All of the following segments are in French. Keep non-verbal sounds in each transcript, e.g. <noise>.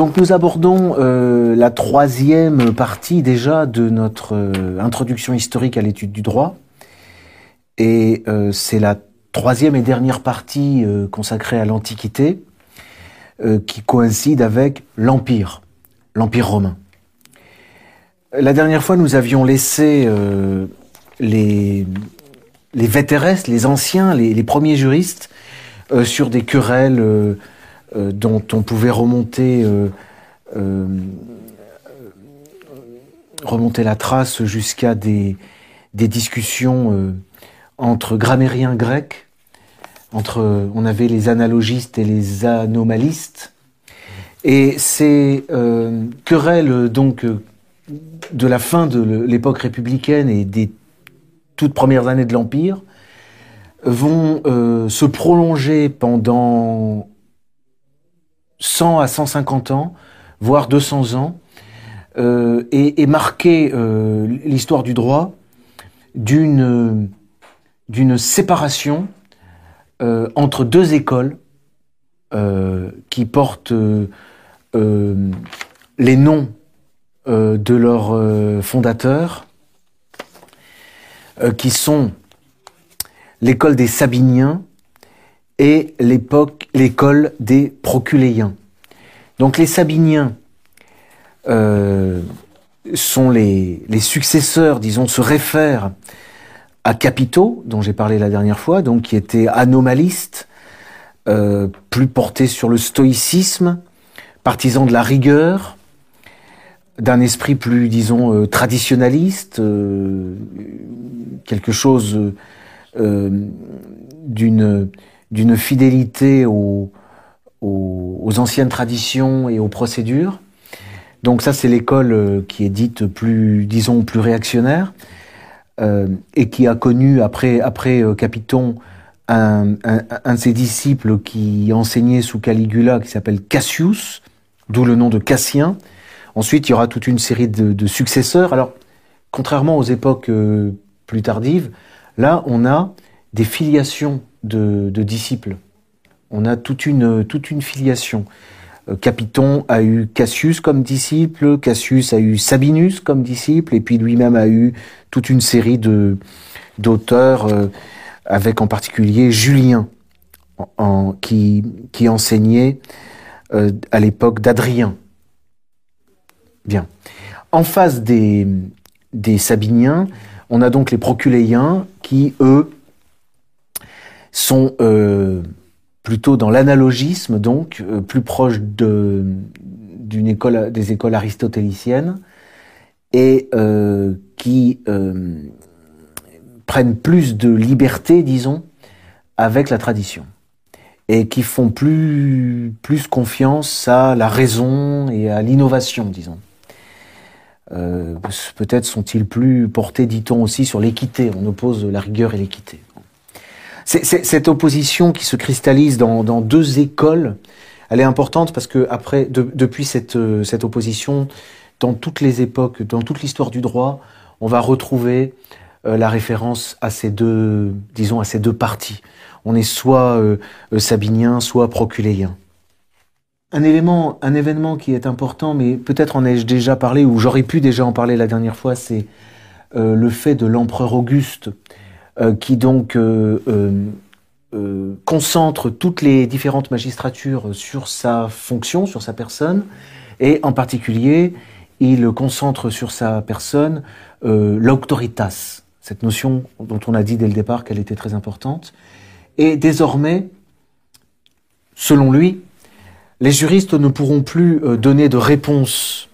donc nous abordons euh, la troisième partie déjà de notre euh, introduction historique à l'étude du droit. Et euh, c'est la troisième et dernière partie consacrée à l'Antiquité qui coïncide avec l'Empire, l'Empire romain. La dernière fois, nous avions laissé les, les les anciens, les premiers juristes sur des querelles euh, dont on pouvait remonter, euh, euh, remonter la trace jusqu'à des, des discussions entre grammairiens grecs, entre, on avait les analogistes et les anomalistes, et ces querelles donc de la fin de l'époque républicaine et des toutes premières années de l'Empire vont se prolonger pendant 100 à 150 ans, voire 200 ans, euh, et, marquer euh, l'histoire du droit d'une d'une séparation euh, entre deux écoles qui portent les noms de leurs fondateurs, qui sont l'école des Sabiniens et l'époque, l'école des Proculéens. Donc les Sabiniens euh, sont les, successeurs, disons, se réfèrent à Capito, dont j'ai parlé la dernière fois, donc qui était anomaliste, euh, plus porté sur le stoïcisme, partisan de la rigueur, d'un esprit plus, disons, euh, traditionnaliste, euh, quelque chose d'une d'une fidélité aux, aux, anciennes traditions et aux procédures. Donc ça, c'est l'école euh, qui est dite plus, disons, plus réactionnaire euh, et qui a connu après après euh, Capiton un, un, de ses disciples qui enseignait sous Caligula, qui s'appelle Cassius, d'où le nom de Cassien. Ensuite, il y aura toute une série de, successeurs. Alors, contrairement aux époques plus tardives, là, on a des filiations de, disciples. On a toute une, toute une filiation. Euh, Capiton a eu Cassius comme disciple, Cassius a eu Sabinus comme disciple, et puis lui-même a eu toute une série de d'auteurs, euh, avec en particulier Julien, en, qui, qui enseignait euh, à l'époque d'Adrien. Bien. En face des, des Sabiniens, on a donc les Proculéens qui, eux, sont euh, plutôt dans l'analogisme, donc euh, plus proches de, d'une école, des écoles aristotéliciennes, et euh, qui prennent plus de liberté, disons, avec la tradition, et qui font plus, plus confiance à la raison et à l'innovation, disons. Peut-être sont-ils plus portés, dit-on aussi, sur l'équité. On oppose la rigueur et l'équité cette opposition qui se cristallise dans, deux écoles, elle est importante parce que après, depuis cette, euh, cette opposition, dans toutes les époques, dans toute l'histoire du droit, on va retrouver euh, la référence à ces deux, disons, à ces deux parties. On est soit euh, sabinien, soit proculéen. Un élément, un événement qui est important, mais peut-être en ai-je déjà parlé ou j'aurais pu déjà en parler la dernière fois, c'est le fait de l'empereur Auguste euh, qui donc euh, euh, concentre toutes les différentes magistratures sur sa fonction, sur sa personne, et en particulier, il concentre sur sa personne l'autoritas, cette notion dont on a dit dès le départ qu'elle était très importante. Et désormais, selon lui, les juristes ne pourront plus donner de réponses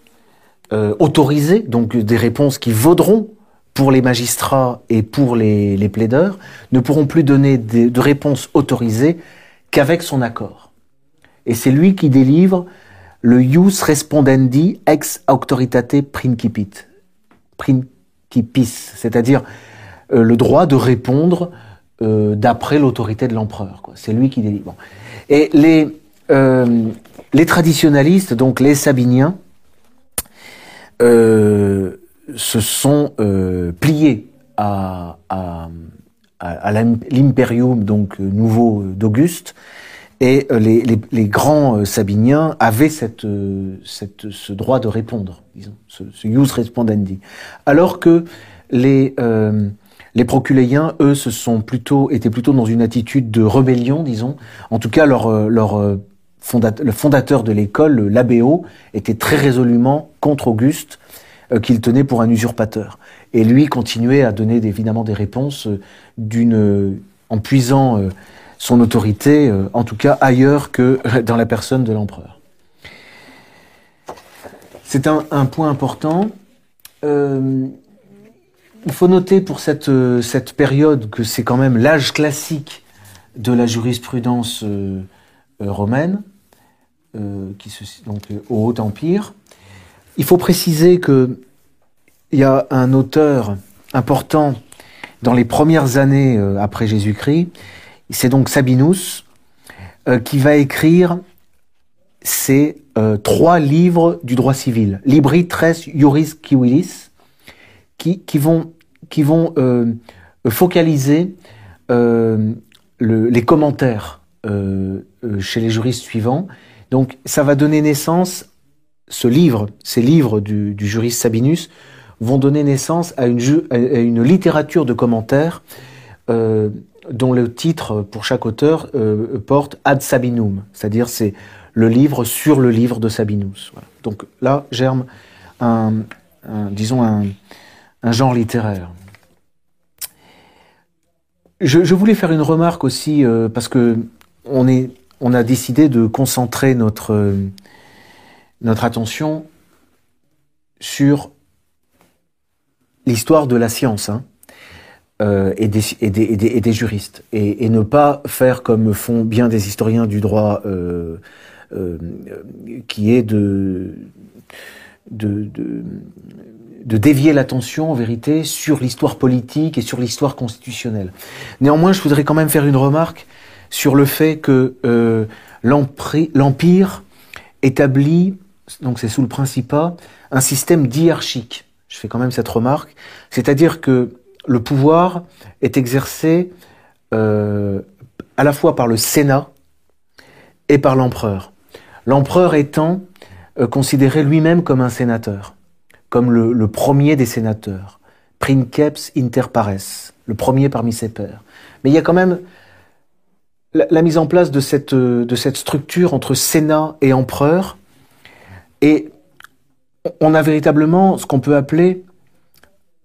autorisées, donc des réponses qui vaudront pour les magistrats et pour les, plaideurs, ne pourront plus donner de, de réponses autorisées qu'avec son accord. Et c'est lui qui délivre le ius respondendi ex auctoritate principit, principis, c'est-à-dire euh, le droit de répondre euh, d'après l'autorité de l'empereur. C'est lui qui délivre. Et les, euh, traditionalistes, donc les sabiniens, euh, se sont euh, pliés à, à, à, l'imperium donc nouveau d'Auguste Et les, les, grands sabiniens avaient cette, cette, ce droit de répondre, disons, ce, ce jus respondendi. Alors que les, les proculéiens, eux, se sont plutôt, étaient plutôt dans une attitude de rébellion, disons. En tout cas, leur, leur le fondateur de l'école, l'abbéo, était très résolument contre Auguste, euh, qu'il tenait pour un usurpateur. Et lui continuait à donner évidemment des réponses euh, euh, en puisant son autorité, en tout cas ailleurs que dans la personne de l'empereur. C'est un, point important. il faut noter pour cette, période que c'est quand même l'âge classique de la jurisprudence romaine. Euh, qui se, donc euh, au Haut Empire. Il faut préciser que il y a un auteur important dans les premières années euh, après Jésus-Christ. C'est donc Sabinus qui va écrire ces trois livres du droit civil, Libri Tres Juris Civilis, qui vont focaliser les commentaires chez les juristes suivants donc ça va donner naissance, ce livre, ces livres du, juriste Sabinus, vont donner naissance à une, littérature de commentaires euh, dont le titre pour chaque auteur euh, porte Ad Sabinum, c'est-à-dire c'est le livre sur le livre de Sabinus. Donc là germe un, disons un, genre littéraire. Je, voulais faire une remarque aussi euh, parce que on est on a décidé de concentrer notre, notre attention sur l'histoire de la science hein, euh, et, des, juristes, et, ne pas faire comme font bien des historiens du droit, euh, euh, qui est de, de, de dévier l'attention en vérité sur l'histoire politique et sur l'histoire constitutionnelle. Néanmoins, je voudrais quand même faire une remarque sur le fait que l'Empire établit, donc c'est sous le Principat, un système diarchique. Je fais quand même cette remarque, c'est-à-dire que le pouvoir est exercé euh, à la fois par le Sénat et par l'empereur. L'empereur étant euh, considéré lui-même comme un sénateur, comme le, premier des sénateurs, princeps inter pares, le premier parmi ses pairs. Mais il y a quand même la, mise en place de cette, de cette structure entre Sénat et empereur. Et on a véritablement ce qu'on peut appeler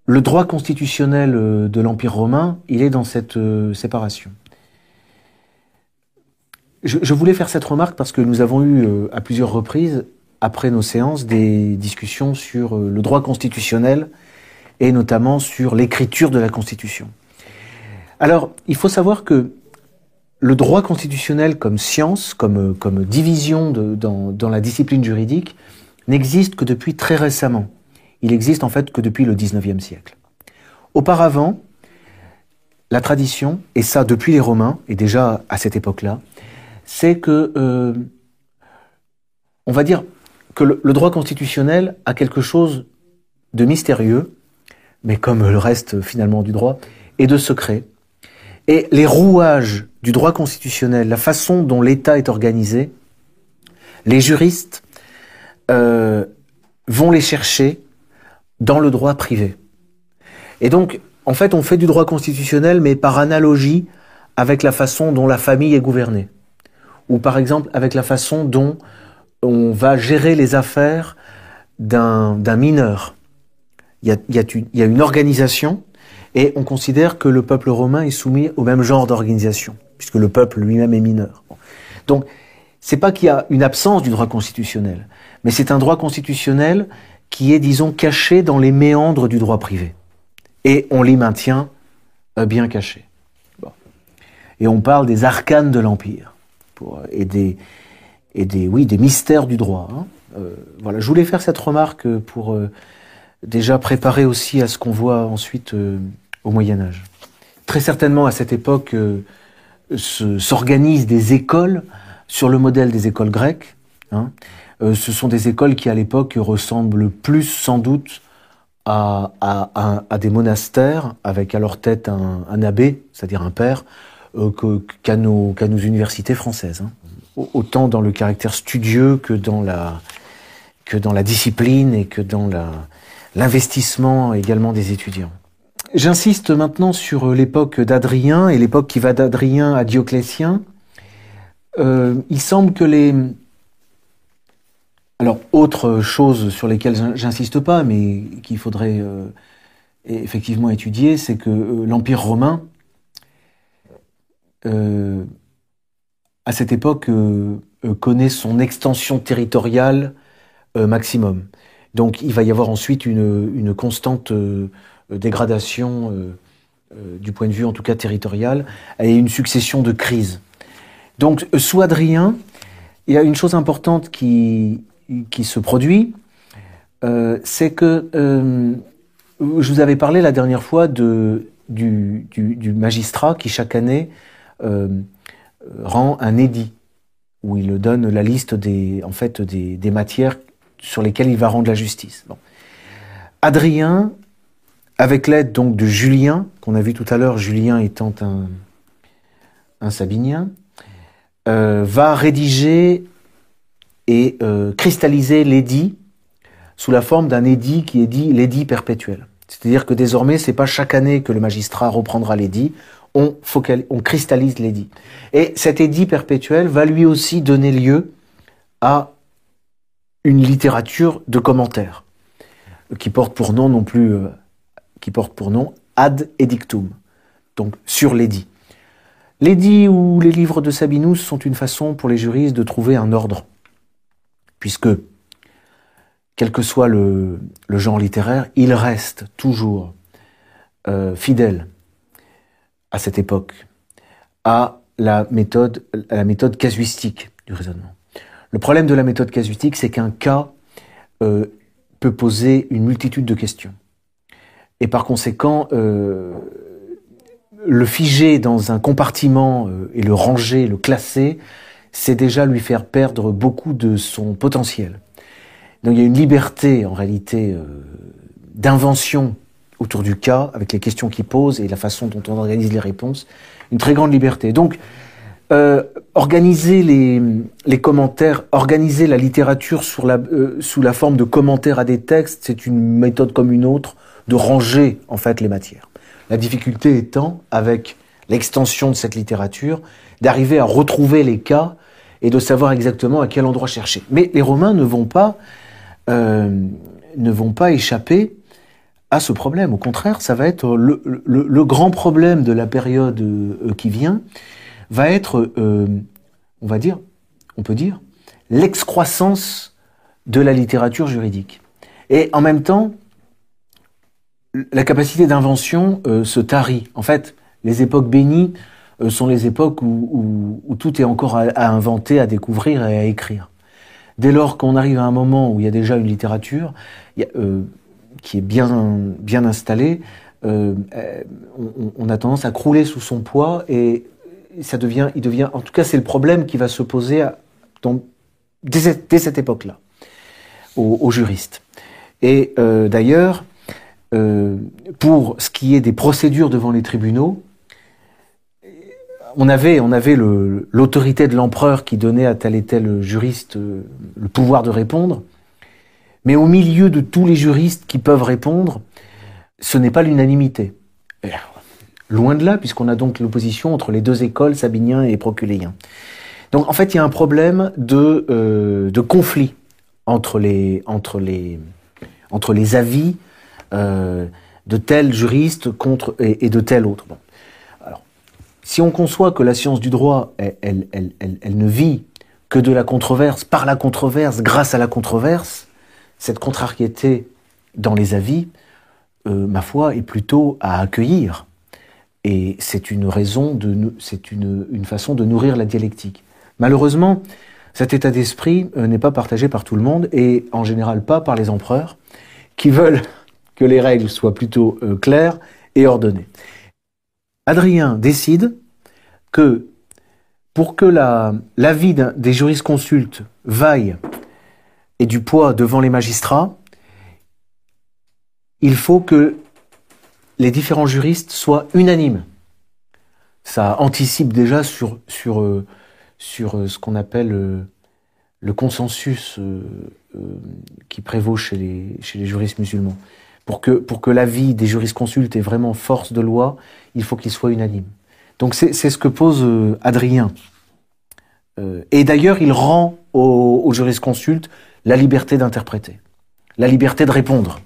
le droit constitutionnel euh, de l'Empire romain, il est dans cette euh, séparation. Je, voulais faire cette remarque parce que nous avons eu euh, à plusieurs reprises, après nos séances, des discussions sur le droit constitutionnel et notamment sur l'écriture de la Constitution. Alors, il faut savoir que le droit constitutionnel comme science, comme, comme division dans, la discipline juridique, n'existe que depuis très récemment. Il existe en fait que depuis le XIXe siècle. Auparavant, la tradition, et ça depuis les Romains, et déjà à cette époque-là, c'est que, euh, on va dire, que le, le, droit constitutionnel a quelque chose de mystérieux, mais comme le reste finalement du droit, et de secret. Et les rouages du droit constitutionnel, la façon dont l'État est organisé, les juristes euh, vont les chercher dans le droit privé. Et donc, en fait, on fait du droit constitutionnel, mais par analogie avec la façon dont la famille est gouvernée. Ou par exemple avec la façon dont on va gérer les affaires d'un mineur. Il y, a, il y a une organisation et on considère que le peuple romain est soumis au même genre d'organisation puisque le peuple lui-même est mineur. Donc, c'est pas qu'il y a une absence du droit constitutionnel, mais c'est un droit constitutionnel qui est, disons, caché dans les méandres du droit privé. Et on l'y maintient euh, bien caché. Et on parle des arcanes de l'Empire, et des, et des, oui, des mystères du droit. Hein. Euh, voilà, je voulais faire cette remarque pour euh, déjà préparer aussi à ce qu'on voit ensuite au Moyen Âge. Très certainement, à cette époque, s'organisent des écoles sur le modèle des écoles grecques. Hein. Euh, ce sont des écoles qui, à l'époque, ressemblent plus sans doute à, à, à, des monastères, avec à leur tête un, un abbé, c'est-à-dire un père, euh, qu'à nos, nos, universités françaises. Hein. autant dans le caractère studieux que dans la, que dans la discipline et que dans l'investissement également des étudiants. J'insiste maintenant sur l'époque d'Adrien et l'époque qui va d'Adrien à Dioclétien. Euh, il semble que les... Alors, autre chose sur lesquelles j'insiste pas, mais qu'il faudrait euh, effectivement étudier, c'est que euh, l'Empire romain, euh, à cette époque, connaît son extension territoriale maximum. Donc, il va y avoir ensuite une, constante dégradation du point de vue, en tout cas territorial, et une succession de crises. Donc, sous Adrien, il y a une chose importante qui, se produit, euh, c'est que euh, je vous avais parlé la dernière fois du, magistrat qui chaque année euh, rend un édit où il donne la liste en fait, des, matières sur lesquelles il va rendre la justice. Adrien, avec l'aide donc de Julien, qu'on a vu tout à l'heure, Julien étant un, Sabinien, euh, va rédiger et euh, cristalliser l'édit sous la forme d'un édit qui est dit l'édit perpétuel. C'est-à-dire que désormais, c'est pas chaque année que le magistrat reprendra l'édit, on, on cristallise l'édit. Et cet édit perpétuel va lui aussi donner lieu à une littérature de commentaires qui porte pour nom non plus, euh, qui porte pour nom ad edictum, donc sur l'édit. L'édit ou les livres de Sabinus sont une façon pour les juristes de trouver un ordre, puisque, quel que soit le, genre littéraire, il reste toujours euh, fidèle à cette époque à la méthode, à la méthode casuistique du raisonnement. Le problème de la méthode casuistique, c'est qu'un cas euh, peut poser une multitude de questions. Et par conséquent, euh, le figer dans un compartiment euh, et le ranger, le classer, c'est déjà lui faire perdre beaucoup de son potentiel. Donc il y a une liberté en réalité euh, d'invention autour du cas, avec les questions qu'il pose et la façon dont on organise les réponses, une très grande liberté. Donc euh, organiser les, commentaires, organiser la littérature la, sous la forme de commentaires à des textes, c'est une méthode comme une autre de ranger en fait les matières. La difficulté étant, avec l'extension de cette littérature, d'arriver à retrouver les cas et de savoir exactement à quel endroit chercher. Mais les Romains ne vont pas, euh, ne vont pas échapper à ce problème. Au contraire, ça va être le, grand problème de la période euh, qui vient, va être, euh, on va dire, on peut dire, l'excroissance de la littérature juridique. Et en même temps, la capacité d'invention euh, se tarit. En fait, les époques bénies euh, sont les époques où, tout est encore à, inventer, à découvrir et à écrire. Dès lors qu'on arrive à un moment où il y a déjà une littérature qui est bien, bien installée, on, a tendance à crouler sous son poids et ça devient, il devient, en tout cas, c'est le problème qui va se poser dès, cette, époque-là aux, juristes. Et d'ailleurs, euh, pour ce qui est des procédures devant les tribunaux, on avait, on avait l'autorité de l'empereur qui donnait à tel et tel juriste euh, le pouvoir de répondre, mais au milieu de tous les juristes qui peuvent répondre, ce n'est pas l'unanimité. Loin de là, puisqu'on a donc l'opposition entre les deux écoles, sabinien et proculéen. Donc en fait, il y a un problème de, euh, de conflit entre les, entre les, entre les avis euh, de tel juriste contre et, de tel autre. Bon. Alors, si on conçoit que la science du droit, elle, elle, elle, elle, ne vit que de la controverse, par la controverse, grâce à la controverse, cette contrariété dans les avis, euh, ma foi, est plutôt à accueillir. Et c'est une raison de, c'est une, façon de nourrir la dialectique. Malheureusement, cet état d'esprit euh, n'est pas partagé par tout le monde et en général pas par les empereurs qui veulent <laughs> que les règles soient plutôt euh, claires et ordonnées. Adrien décide que pour que l'avis des jurisconsultes vaille et du poids devant les magistrats, il faut que les différents juristes soient unanimes. Ça anticipe déjà sur, sur, euh, sur ce qu'on appelle le consensus qui prévaut chez les, chez juristes musulmans. Pour que, pour que l'avis des jurisconsultes ait vraiment force de loi, il faut qu'il soit unanime. Donc c'est ce que pose Adrien. et d'ailleurs, il rend aux, aux jurisconsultes la liberté d'interpréter, la liberté de répondre.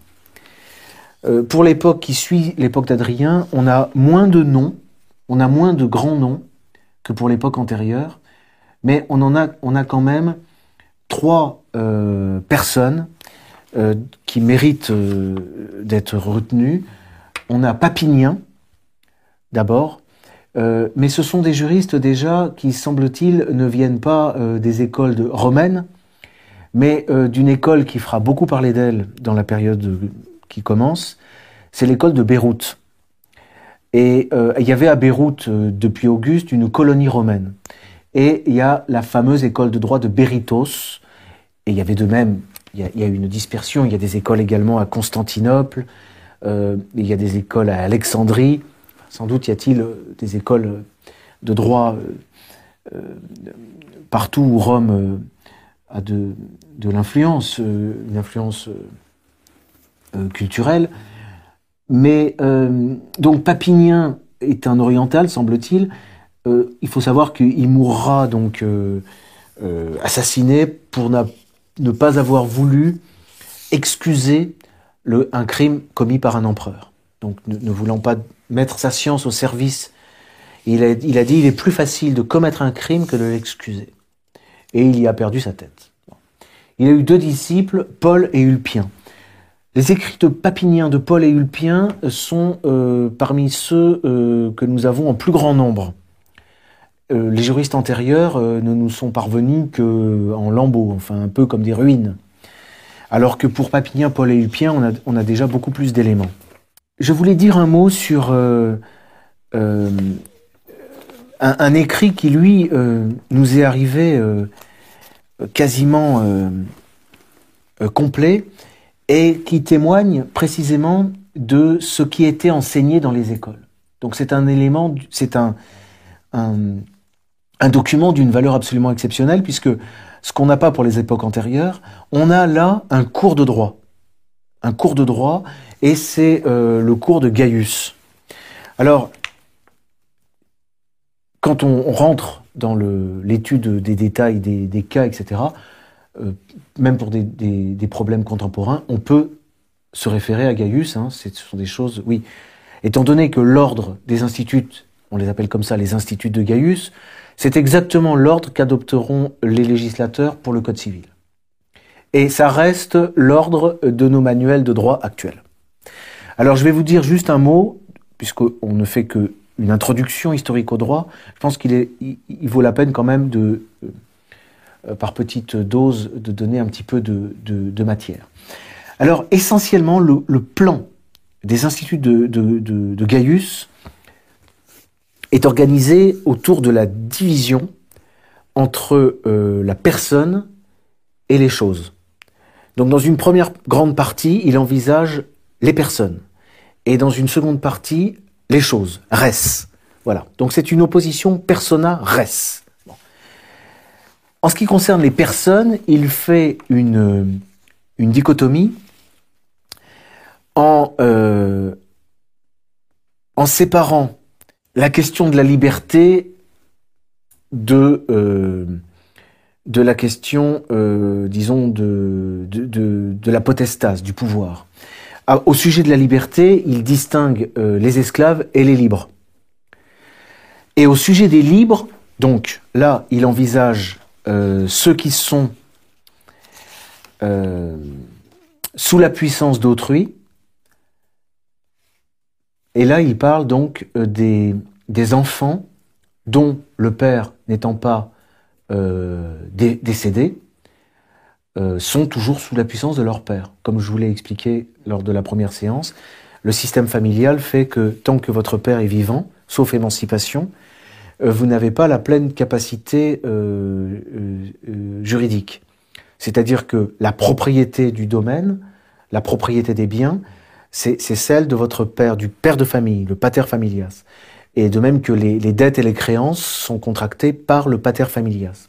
Euh, pour l'époque qui suit l'époque d'Adrien, on a moins de noms, on a moins de grands noms que pour l'époque antérieure, mais on en a, on a quand même trois euh, personnes euh, qui méritent d'être retenues. On a Papinien, d'abord, mais ce sont des juristes déjà qui, semble-t-il, ne viennent pas des écoles romaines, mais d'une école qui fera beaucoup parler d'elle dans la période qui commence, c'est l'école de Beyrouth. Et euh, il y avait à Beyrouth, euh, depuis Auguste, une colonie romaine. Et il y a la fameuse école de droit de Beritos. Et il y avait de même, il y a, une dispersion, il y a des écoles également à Constantinople, euh, il y a des écoles à Alexandrie. Sans doute y a-t-il des écoles de droit partout où Rome a de, de l'influence, une influence euh, culturel. Mais euh, donc Papinien est un oriental, semble-t-il. Euh, il faut savoir qu'il mourra donc assassiné pour ne pas avoir voulu excuser un crime commis par un empereur. Donc ne, voulant pas mettre sa science au service, il a, il a dit il est plus facile de commettre un crime que de l'excuser. Et il y a perdu sa tête. Il a eu deux disciples, Paul et Ulpien. Les écrits de Papinien, de Paul et Ulpien sont euh, parmi ceux euh, que nous avons en plus grand nombre. Euh, les juristes antérieurs ne nous sont parvenus qu'en lambeaux, enfin un peu comme des ruines. Alors que pour Papinien, Paul et Ulpien, on a, déjà beaucoup plus d'éléments. Je voulais dire un mot sur un, écrit qui, lui, nous est arrivé quasiment complet et qui témoigne précisément de ce qui était enseigné dans les écoles. Donc c'est un élément, c'est un, document d'une valeur absolument exceptionnelle, puisque ce qu'on n'a pas pour les époques antérieures, on a là un cours de droit. Un cours de droit, et c'est euh, le cours de Gaius. Alors, quand on, rentre dans l'étude des détails des cas, etc., euh, même pour des, problèmes contemporains, on peut se référer à Gaius. Hein, ce sont des choses, oui. Étant donné que l'ordre des instituts, on les appelle comme ça les instituts de Gaius, c'est exactement l'ordre qu'adopteront les législateurs pour le Code civil. Et ça reste l'ordre de nos manuels de droit actuels. Alors je vais vous dire juste un mot, puisqu'on ne fait que une introduction historique au droit. Je pense qu'il vaut la peine quand même de euh, par petite dose, de donner un petit peu de, matière. Alors, essentiellement, le, plan des instituts de, Gaius est organisé autour de la division entre euh, la personne et les choses. Donc dans une première grande partie, il envisage les personnes. Et dans une seconde partie, les choses, res. Voilà. Donc c'est une opposition persona-res. En ce qui concerne les personnes, il fait une, dichotomie en, euh, en séparant la question de la liberté de, euh, la question, euh, disons, de, de, de, la potestase, du pouvoir. Ah, au sujet de la liberté, il distingue les esclaves et les libres. Et au sujet des libres, donc là, il envisage euh, ceux qui sont euh, sous la puissance d'autrui. Et là, il parle donc euh, des, des enfants dont le père n'étant pas décédé, sont toujours sous la puissance de leur père. Comme je vous l'ai expliqué lors de la première séance, le système familial fait que tant que votre père est vivant, sauf émancipation, vous n'avez pas la pleine capacité euh, euh, juridique. C'est-à-dire que la propriété du domaine, la propriété des biens, c'est celle de votre père, du père de famille, le pater familias. et de même que les, dettes et les créances sont contractées par le pater familias.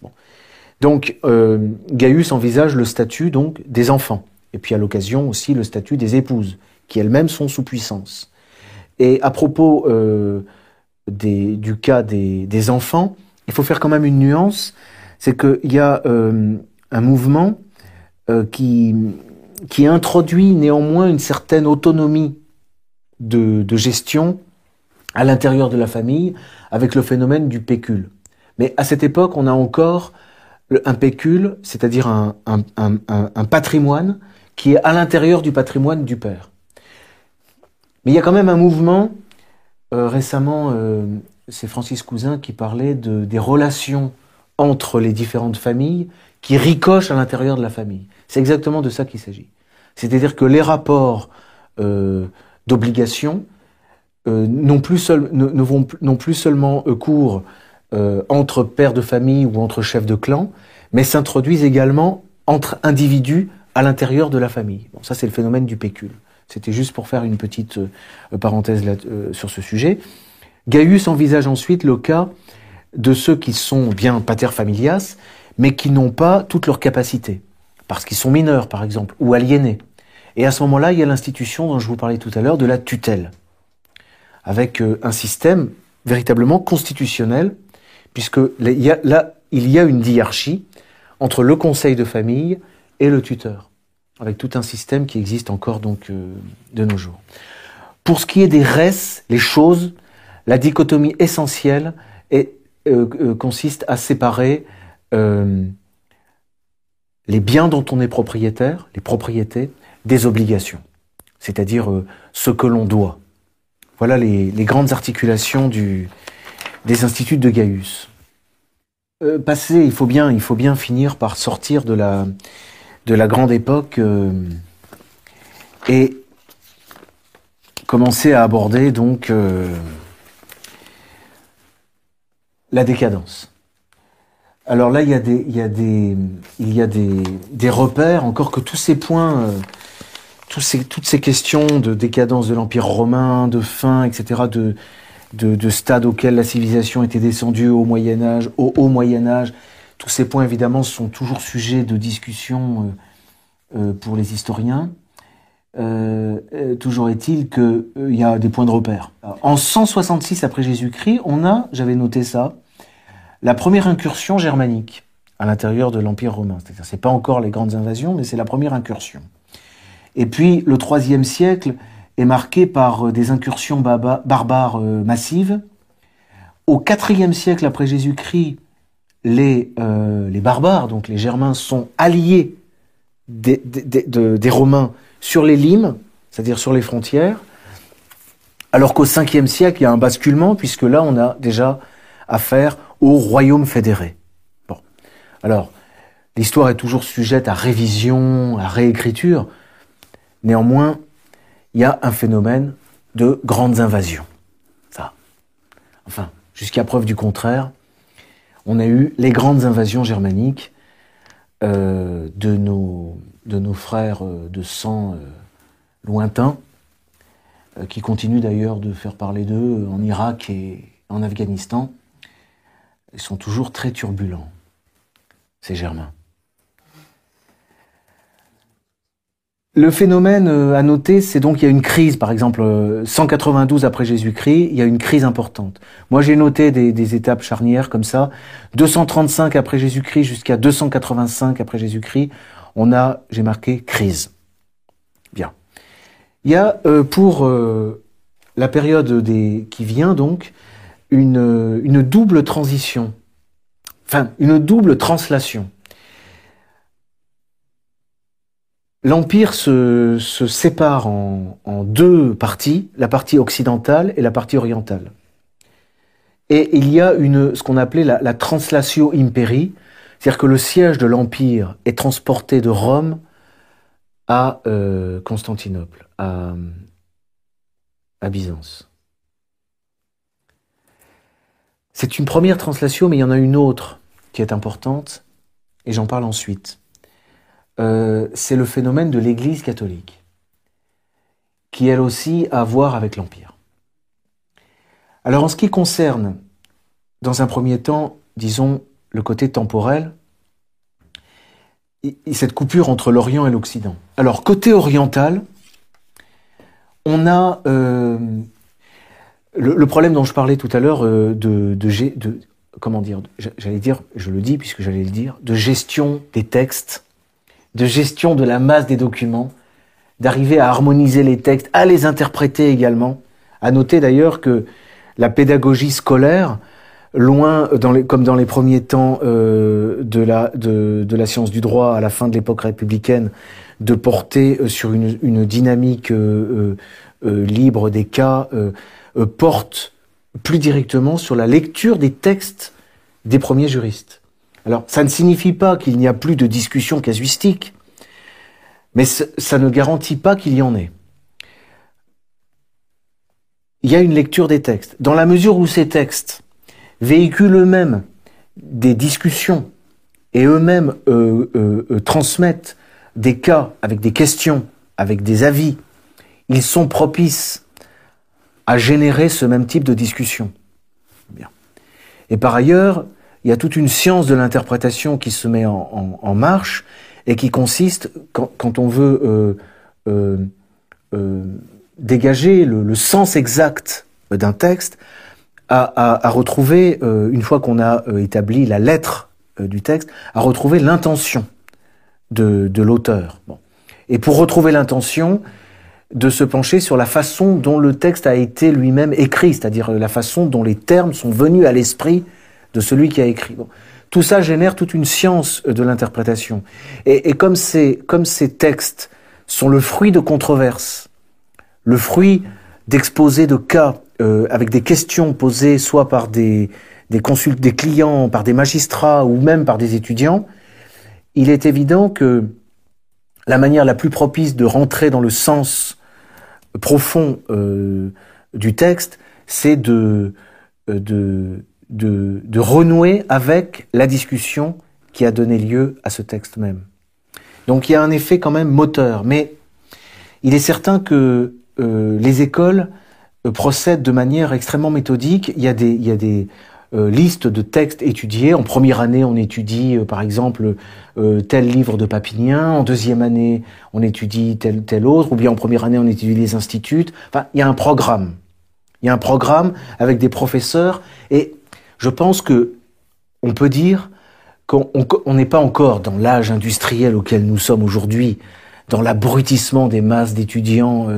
Donc euh, Gaius envisage le statut donc des enfants, et puis à l'occasion aussi le statut des épouses, qui elles-mêmes sont sous puissance. Et à propos euh, du cas des, enfants, il faut faire quand même une nuance, c'est qu'il y a euh, un mouvement euh, qui, qui introduit néanmoins une certaine autonomie de, gestion à l'intérieur de la famille avec le phénomène du pécule. Mais à cette époque, on a encore un pécule, c'est-à-dire un, un, patrimoine qui est à l'intérieur du patrimoine du père. Mais il y a quand même un mouvement, euh, récemment, euh, c'est Francis Cousin qui parlait de, des relations entre les différentes familles qui ricochent à l'intérieur de la famille. C'est exactement de ça qu'il s'agit. C'est-à-dire que les rapports euh, d'obligation euh, non, plus ne, seulement cours entre pères de famille ou entre chefs de clan, mais s'introduisent également entre individus à l'intérieur de la famille. Ça c'est le phénomène du pécule. C'était juste pour faire une petite euh, parenthèse euh, sur ce sujet. Gaius envisage ensuite le cas de ceux qui sont bien pater familias, mais qui n'ont pas toutes leurs capacités, parce qu'ils sont mineurs par exemple, ou aliénés. Et à ce moment-là, il y a l'institution dont je vous parlais tout à l'heure de la tutelle, avec euh, un système véritablement constitutionnel, puisque là, il y a une diarchie entre le conseil de famille et le tuteur avec tout un système qui existe encore donc euh, de nos jours. Pour ce qui est des res, les choses, la dichotomie essentielle est, euh, euh, consiste à séparer les biens dont on est propriétaire, les propriétés, des obligations, c'est-à-dire ce que l'on doit. Voilà les, les grandes articulations du, des instituts de Gaius. passé, il faut bien, il faut bien finir par sortir de la de la grande époque euh, et commencer à aborder donc euh, la décadence. Alors là, il y a des, il y a des, repères, encore que tous ces points, euh, toutes ces questions de décadence de l'Empire romain, de fin, etc., de, de, de stade auquel la civilisation était descendue au Moyen Âge, au Haut Moyen Âge, tous ces points, évidemment, sont toujours sujets de discussion euh, euh, pour les historiens. Euh, toujours est-il qu'il y a des points de repère. En 166 après Jésus-Christ, on a, j'avais noté ça, la première incursion germanique à l'intérieur de l'Empire romain. C'est-à-dire, c'est pas encore les grandes invasions, mais c'est la première incursion. Et puis, le troisième siècle est marqué par des incursions barbares massives. Au quatrième siècle après Jésus-Christ, les, euh, les barbares, donc les Germains, sont alliés des Romains sur les limes, c'est-à-dire sur les frontières, alors qu'au 5e siècle, il y a un basculement, puisque là, on a déjà affaire au royaume fédéré. Bon. Alors, l'histoire est toujours sujette à révision, à réécriture. Néanmoins, il y a un phénomène de grandes invasions. Ça. Enfin, jusqu'à preuve du contraire, on a eu les grandes invasions germaniques euh, de, nos, frères euh, de sang euh, lointains, qui continuent d'ailleurs de faire parler d'eux en Irak et en Afghanistan. Ils sont toujours très turbulents, ces Germains. Le phénomène euh, à noter, c'est donc il y a une crise, par exemple 192 euh, après Jésus-Christ, il y a une crise importante. Moi j'ai noté des, étapes charnières comme ça, 235 après Jésus-Christ jusqu'à 285 après Jésus-Christ, on a, j'ai marqué crise. Bien. Il y a euh, pour la période qui vient donc une double transition, enfin une double translation. L'Empire se, sépare en, deux parties, la partie occidentale et la partie orientale. Et il y a une, ce qu'on appelait la, la translatio imperi, c'est-à-dire que le siège de l'Empire est transporté de Rome à euh, Constantinople, à Byzance. C'est une première translation, mais il y en a une autre qui est importante, et j'en parle ensuite. Euh, c'est le phénomène de l'Église catholique, qui elle aussi a à voir avec l'Empire. Alors en ce qui concerne, dans un premier temps, disons, le côté temporel, cette coupure entre l'Orient et l'Occident. Alors côté oriental, on a euh, le, problème dont je parlais tout à l'heure euh, de, de, comment dire, j'allais dire, je le dis puisque j'allais le dire, de gestion des textes, de gestion de la masse des documents, d'arriver à harmoniser les textes, à les interpréter également. À noter d'ailleurs que la pédagogie scolaire, loin, comme dans les premiers temps euh, de, la, science du droit à la fin de l'époque républicaine, de porter euh, sur une, dynamique euh, libre des cas, porte plus directement sur la lecture des textes des premiers juristes. Alors, ça ne signifie pas qu'il n'y a plus de discussion casuistique, mais ça ne garantit pas qu'il y en ait. Il y a une lecture des textes. Dans la mesure où ces textes véhiculent eux-mêmes des discussions et eux-mêmes euh, euh, euh, transmettent des cas avec des questions, avec des avis, ils sont propices à générer ce même type de discussion. Et par ailleurs, il y a toute une science de l'interprétation qui se met en, marche et qui consiste, quand, on veut dégager le, sens exact d'un texte, à, retrouver, euh, une fois qu'on a euh, établi la lettre euh, du texte, à retrouver l'intention de, de l'auteur. Bon. Et pour retrouver l'intention, de se pencher sur la façon dont le texte a été lui-même écrit, c'est-à-dire la façon dont les termes sont venus à l'esprit de celui qui a écrit. Tout ça génère toute une science de l'interprétation. Et, comme, ces, textes sont le fruit de controverses, le fruit d'exposés de cas euh, avec des questions posées soit par des, consultes, des clients, par des magistrats ou même par des étudiants, il est évident que la manière la plus propice de rentrer dans le sens profond euh, du texte, c'est euh, de, de, de, renouer avec la discussion qui a donné lieu à ce texte même. Donc il y a un effet quand même moteur, mais il est certain que euh, les écoles euh, procèdent de manière extrêmement méthodique. Il y a des, il y a des euh, listes de textes étudiés. En première année, on étudie par exemple tel livre de Papinien. En deuxième année, on étudie tel tel autre. Ou bien en première année, on étudie les instituts. Enfin, il y a un programme. Il y a un programme avec des professeurs. Et je pense que on peut dire qu'on n'est pas encore dans l'âge industriel auquel nous sommes aujourd'hui, dans l'abrutissement des masses d'étudiants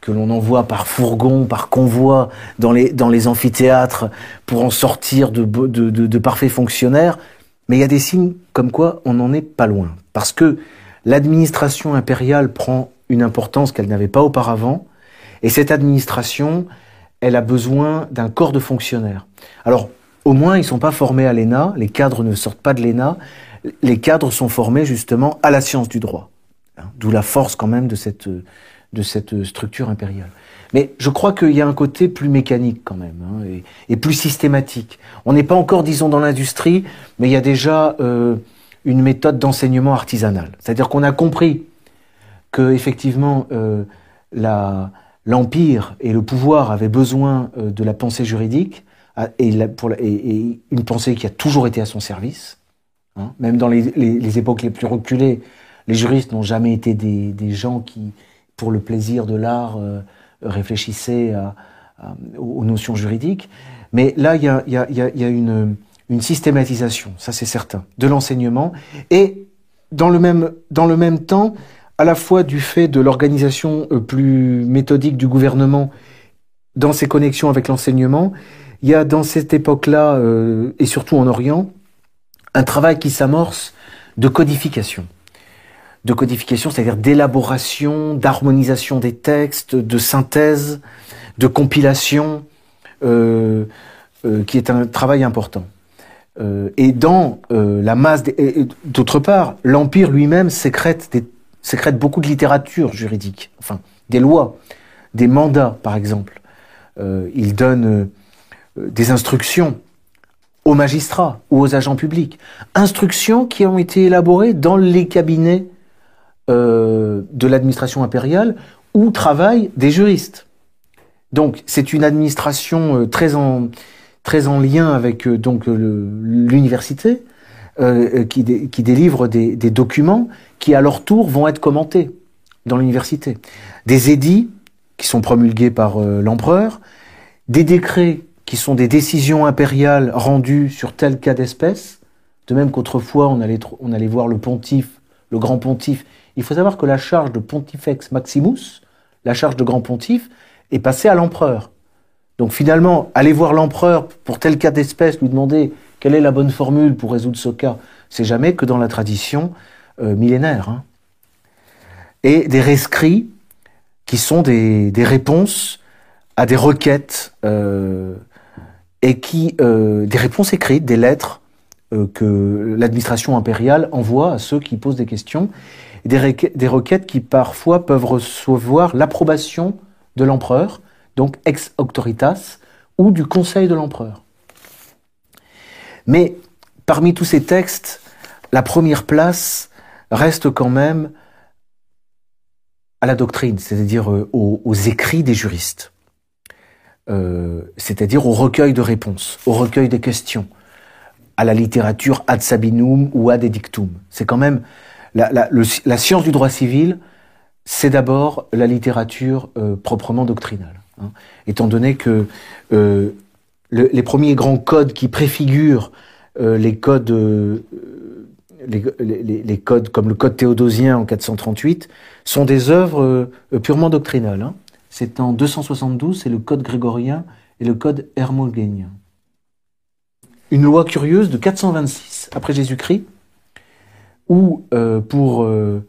que l'on envoie par fourgon, par convoi dans les, amphithéâtres pour en sortir de, de, de, parfaits fonctionnaires. Mais il y a des signes comme quoi on n'en est pas loin. Parce que l'administration impériale prend une importance qu'elle n'avait pas auparavant. Et cette administration, elle a besoin d'un corps de fonctionnaires. Alors, au moins, ils ne sont pas formés à l'ENA, les cadres ne sortent pas de l'ENA, les cadres sont formés justement à la science du droit. Hein, d'où la force quand même de cette, de cette structure impériale. Mais je crois qu'il y a un côté plus mécanique quand même, hein, et, plus systématique. On n'est pas encore, disons, dans l'industrie, mais il y a déjà euh, une méthode d'enseignement artisanal. C'est-à-dire qu'on a compris que effectivement euh, l'empire et le pouvoir avaient besoin euh, de la pensée juridique et, pour et, une pensée qui a toujours été à son service. Hein. Même dans les, époques les plus reculées, les juristes n'ont jamais été des gens qui pour le plaisir de l'art, euh, réfléchissait aux notions juridiques. Mais là, il y a, une, systématisation, ça c'est certain, de l'enseignement. Et dans le, même, dans le même temps, à la fois du fait de l'organisation euh, plus méthodique du gouvernement dans ses connexions avec l'enseignement, il y a dans cette époque-là, euh, et surtout en Orient, un travail qui s'amorce de codification de codification, c'est-à-dire d'élaboration, d'harmonisation des textes, de synthèse, de compilation, euh, euh, qui est un travail important. Et dans la masse, d'autre part, l'empire lui-même sécrète, sécrète beaucoup de littérature juridique, enfin des lois, des mandats, par exemple. il donne des instructions aux magistrats ou aux agents publics, instructions qui ont été élaborées dans les cabinets euh, de l'administration impériale où travaillent des juristes. Donc c'est une administration très en très en lien avec donc l'université qui, délivre des, documents qui à leur tour vont être commentés dans l'université. Des édits qui sont promulgués par l'empereur, des décrets qui sont des décisions impériales rendues sur tel cas d'espèce, de même qu'autrefois on allait, on allait voir le pontife, le grand pontife. Il faut savoir que la charge de pontifex maximus, la charge de grand pontife, est passée à l'empereur. Donc finalement, aller voir l'empereur pour tel cas d'espèce, lui demander quelle est la bonne formule pour résoudre ce cas, c'est jamais que dans la tradition euh, millénaire. Hein. Et des rescrits qui sont des, des réponses à des requêtes euh, et qui euh, des réponses écrites, des lettres euh, que l'administration impériale envoie à ceux qui posent des questions, des, requêtes qui parfois peuvent recevoir l'approbation de l'empereur, donc ex auctoritas, ou du conseil de l'empereur. Mais parmi tous ces textes, la première place reste quand même à la doctrine, c'est-à-dire euh, aux écrits des juristes. Euh, c'est-à-dire au recueil de réponses, au recueil des questions, à la littérature ad sabinum ou ad edictum. C'est quand même la, science du droit civil, c'est d'abord la littérature euh, proprement doctrinale, hein, étant donné que euh, le, les premiers grands codes qui préfigurent les, codes comme le code théodosien en 438 sont des œuvres purement doctrinales. Hein. C'est en 272, c'est le code grégorien et le code hermogénien. Une loi curieuse de 426 après Jésus-Christ, où euh, pour euh,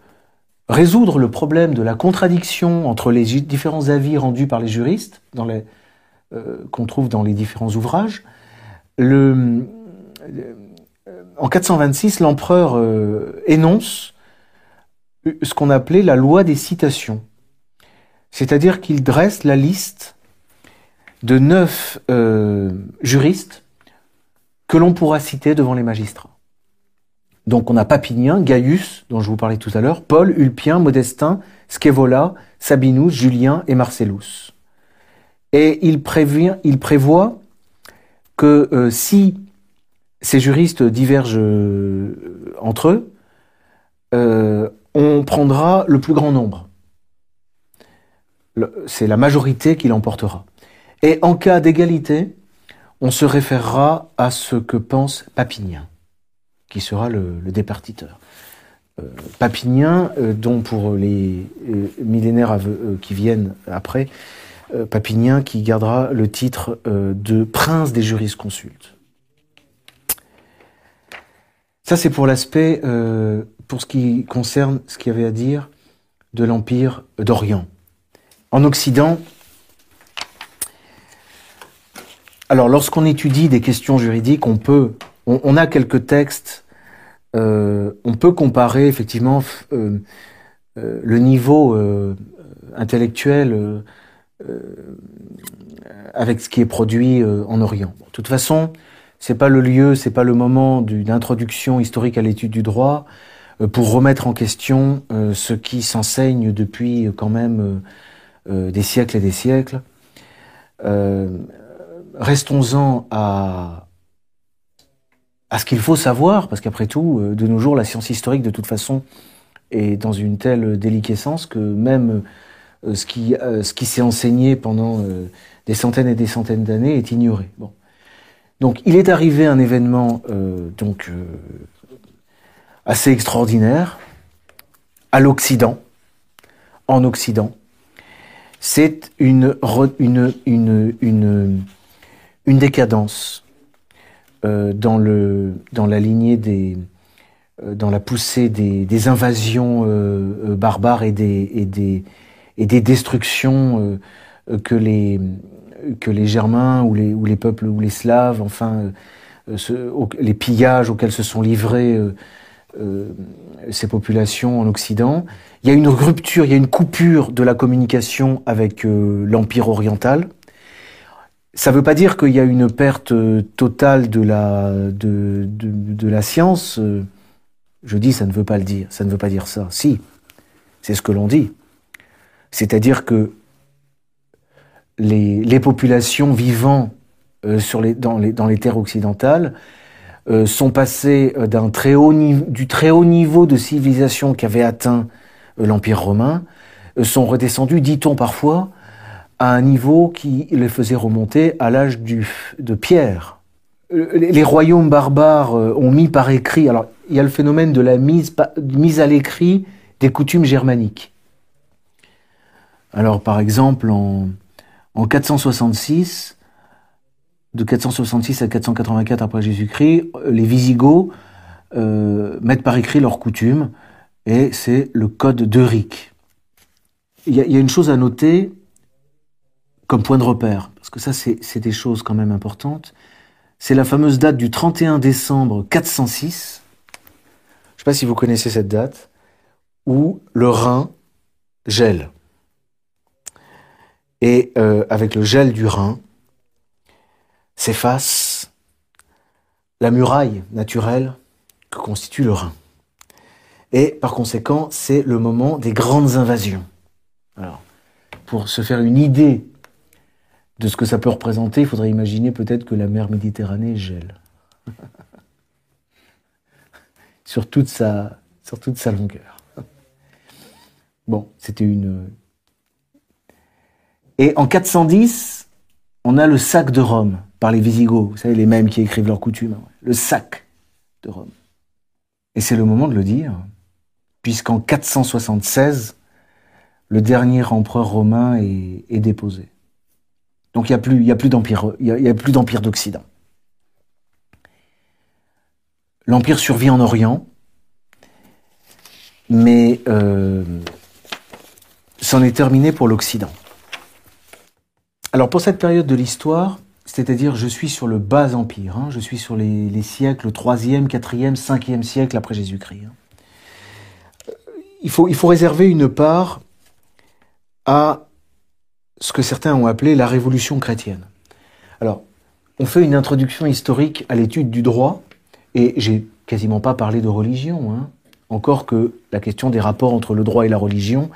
résoudre le problème de la contradiction entre les différents avis rendus par les juristes, euh, qu'on trouve dans les différents ouvrages, en 426, l'empereur énonce ce qu'on appelait la loi des citations. C'est-à-dire qu'il dresse la liste de neuf euh, juristes que l'on pourra citer devant les magistrats. Donc on a Papinien, Gaius, dont je vous parlais tout à l'heure, Paul, Ulpien, Modestin, Scaevola, Sabinus, Julien et Marcellus. Et il prévoit que euh, si ces juristes divergent euh, entre eux, on prendra le plus grand nombre c'est la majorité qui l'emportera. Et en cas d'égalité, on se référera à ce que pense Papinien, qui sera le, départiteur. Euh, Papinien, euh, dont pour les euh, millénaires qui viennent après, Papinien qui gardera le titre de prince des jurisconsultes. Ça, c'est pour l'aspect, pour ce qui concerne ce qu'il y avait à dire de l'Empire d'Orient en Occident, alors lorsqu'on étudie des questions juridiques, on peut, on, a quelques textes, euh, on peut comparer effectivement euh, euh, le niveau intellectuel avec ce qui est produit en Orient. de toute façon, c'est pas le lieu, c'est pas le moment d'une introduction historique à l'étude du droit pour remettre en question ce qui s'enseigne depuis quand même euh, des siècles et des siècles. Euh, restons-en à, ce qu'il faut savoir, parce qu'après tout, euh, de nos jours, la science historique, de toute façon, est dans une telle déliquescence que même ce qui, s'est enseigné pendant des centaines et des centaines d'années est ignoré. Donc, il est arrivé un événement assez extraordinaire à l'Occident, en Occident, c'est une, une, une, une, une décadence euh, dans, le, dans la lignée des, euh, dans la poussée des, des invasions euh, barbares et des, et des, et des destructions que les, que les Germains ou les, ou les peuples ou les Slaves, enfin, les pillages auxquels se sont livrés ces populations en Occident, il y a une rupture, il y a une coupure de la communication avec euh, l'Empire oriental. Ça ne veut pas dire qu'il y a une perte euh, totale de la, de, la science. Euh, je dis, ça ne veut pas le dire. Ça ne veut pas dire ça. Si, c'est ce que l'on dit. C'est-à-dire que les, populations vivant sur les, dans, les, dans les terres occidentales sont passées d'un très haut du très haut niveau de civilisation qu'avait atteint l'Empire romain, sont redescendues, dit-on parfois, à un niveau qui les faisait remonter à l'âge de pierre. Les royaumes barbares ont mis par écrit, alors il y a le phénomène de la mise, mise à l'écrit des coutumes germaniques. Alors par exemple, en, en 466, de 466 à 484 après Jésus-Christ, les Visigoths euh, mettent par écrit leurs coutumes, et c'est le code d'Euric. Il y, a une chose à noter comme point de repère, parce que ça c'est des choses quand même importantes, c'est la fameuse date du 31 décembre 406, je ne sais pas si vous connaissez cette date, où le Rhin gèle. Et euh, avec le gel du Rhin, s'efface la muraille naturelle que constitue le Rhin. Et par conséquent, c'est le moment des grandes invasions. Alors, pour se faire une idée de ce que ça peut représenter, il faudrait imaginer peut-être que la mer Méditerranée gèle. <laughs> sur, toute sa, longueur. Bon, c'était une. Et en 410, on a le sac de Rome par les Visigoths. Vous savez, les mêmes qui écrivent leurs coutumes. Hein. Le sac de Rome. Et c'est le moment de le dire, puisqu'en 476, le dernier empereur romain est, déposé. Donc il n'y a plus, d'empire, plus d'empire d'Occident. L'empire survit en Orient, mais euh, c'en est terminé pour l'Occident. Alors pour cette période de l'histoire, c'est-à-dire je suis sur le bas empire, hein, je suis sur les, siècles 3e, 4e, 5e siècle après Jésus-Christ. Hein. Il, faut, il faut réserver une part à ce que certains ont appelé la révolution chrétienne. Alors, on fait une introduction historique à l'étude du droit, et j'ai quasiment pas parlé de religion, hein. encore que la question des rapports entre le droit et la religion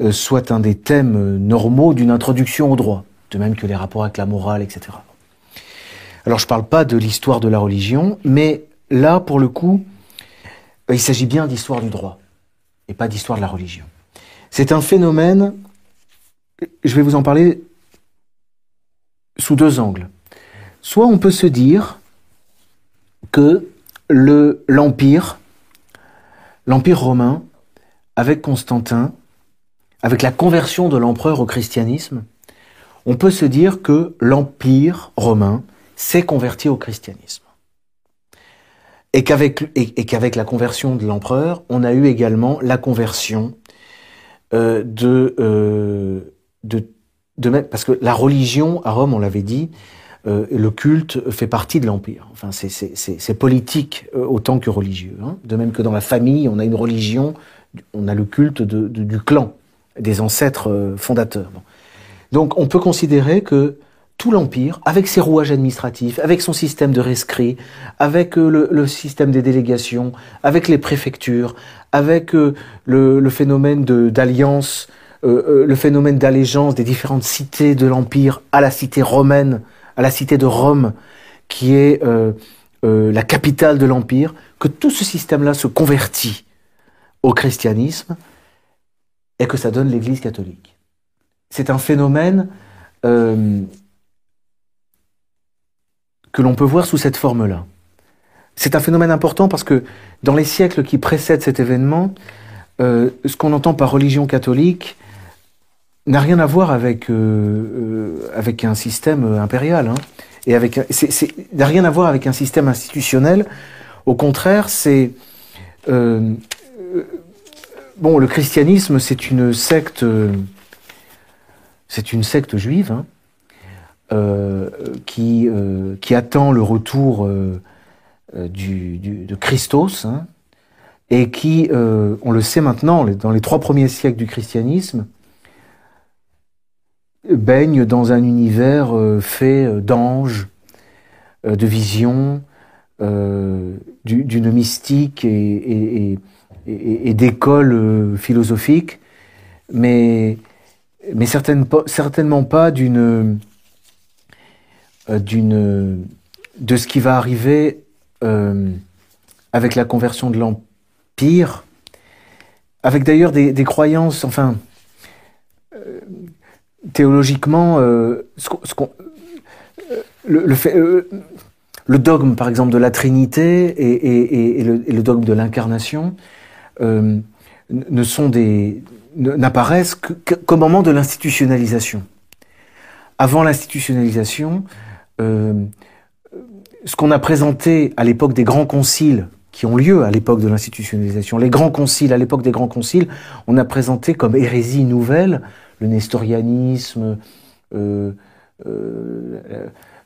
euh, soit un des thèmes euh, normaux d'une introduction au droit, de même que les rapports avec la morale, etc. Alors je ne parle pas de l'histoire de la religion, mais là, pour le coup, il s'agit bien d'histoire du droit, et pas d'histoire de la religion. C'est un phénomène, je vais vous en parler sous deux angles. Soit on peut se dire que l'Empire, l'Empire romain, avec Constantin, avec la conversion de l'empereur au christianisme, on peut se dire que l'Empire romain s'est converti au christianisme. Et qu'avec, la conversion de l'empereur, on a eu également la conversion euh, de, euh, Parce que la religion, à Rome, on l'avait dit, euh, le culte fait partie de l'Empire. Enfin, c'est politique autant que religieux. Hein. De même que dans la famille, on a une religion, on a le culte du clan des ancêtres fondateurs. Donc on peut considérer que tout l'Empire, avec ses rouages administratifs, avec son système de rescrit, avec euh, le, système des délégations, avec les préfectures, avec euh, le, phénomène d'alliance, le phénomène d'allégeance des différentes cités de l'Empire à la cité romaine, à la cité de Rome, qui est la capitale de l'Empire, que tout ce système-là se convertit au christianisme, et que ça donne l'Église catholique. C'est un phénomène euh, que l'on peut voir sous cette forme-là. C'est un phénomène important parce que dans les siècles qui précèdent cet événement, euh, ce qu'on entend par religion catholique n'a rien à voir avec, euh, un système impérial. Hein, et n'a rien à voir avec un système institutionnel. Au contraire, c'est Bon, le christianisme, c'est une secte, c'est une secte juive hein, euh, qui, euh, qui attend le retour euh, de Christos hein, et qui, on le sait maintenant, dans les trois premiers siècles du christianisme, baigne dans un univers fait d'anges, de visions, d'une mystique et, et, d'écoles philosophiques, mais mais certainement pas d'une d'une de ce qui va arriver avec la conversion de l'empire, avec d'ailleurs des, croyances, enfin théologiquement, le, euh, dogme, par exemple, de la Trinité et, et, le, dogme de l'incarnation euh, ne sont des n'apparaissent qu'au moment de l'institutionnalisation. Avant l'institutionnalisation, euh, ce qu'on a présenté à l'époque des grands conciles qui ont lieu à l'époque de l'institutionnalisation, les grands conciles, à l'époque des grands conciles, on a présenté comme hérésie nouvelle le nestorianisme, euh, euh,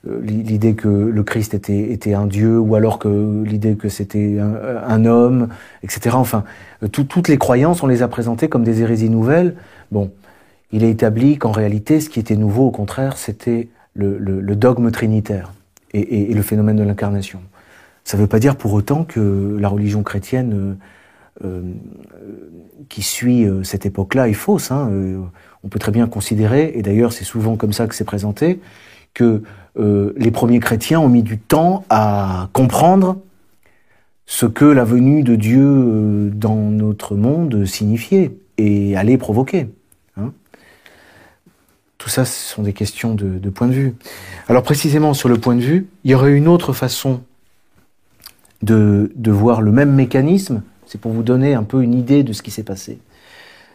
l'idée que le Christ était, était un Dieu, ou alors que l'idée que c'était un, homme, etc. Enfin, euh, toutes les croyances, on les a présentées comme des hérésies nouvelles. Bon, il est établi qu'en réalité, ce qui était nouveau, au contraire, c'était le, dogme trinitaire et, le phénomène de l'incarnation. Ça ne veut pas dire pour autant que la religion chrétienne euh, qui suit cette époque-là est fausse. Hein. on peut très bien considérer, et d'ailleurs c'est souvent comme ça que c'est présenté, que euh, les premiers chrétiens ont mis du temps à comprendre ce que la venue de Dieu euh, dans notre monde signifiait et allait provoquer. Hein. Tout ça, ce sont des questions de, point de vue. Alors précisément sur le point de vue, il y aurait une autre façon de, voir le même mécanisme, c'est pour vous donner un peu une idée de ce qui s'est passé.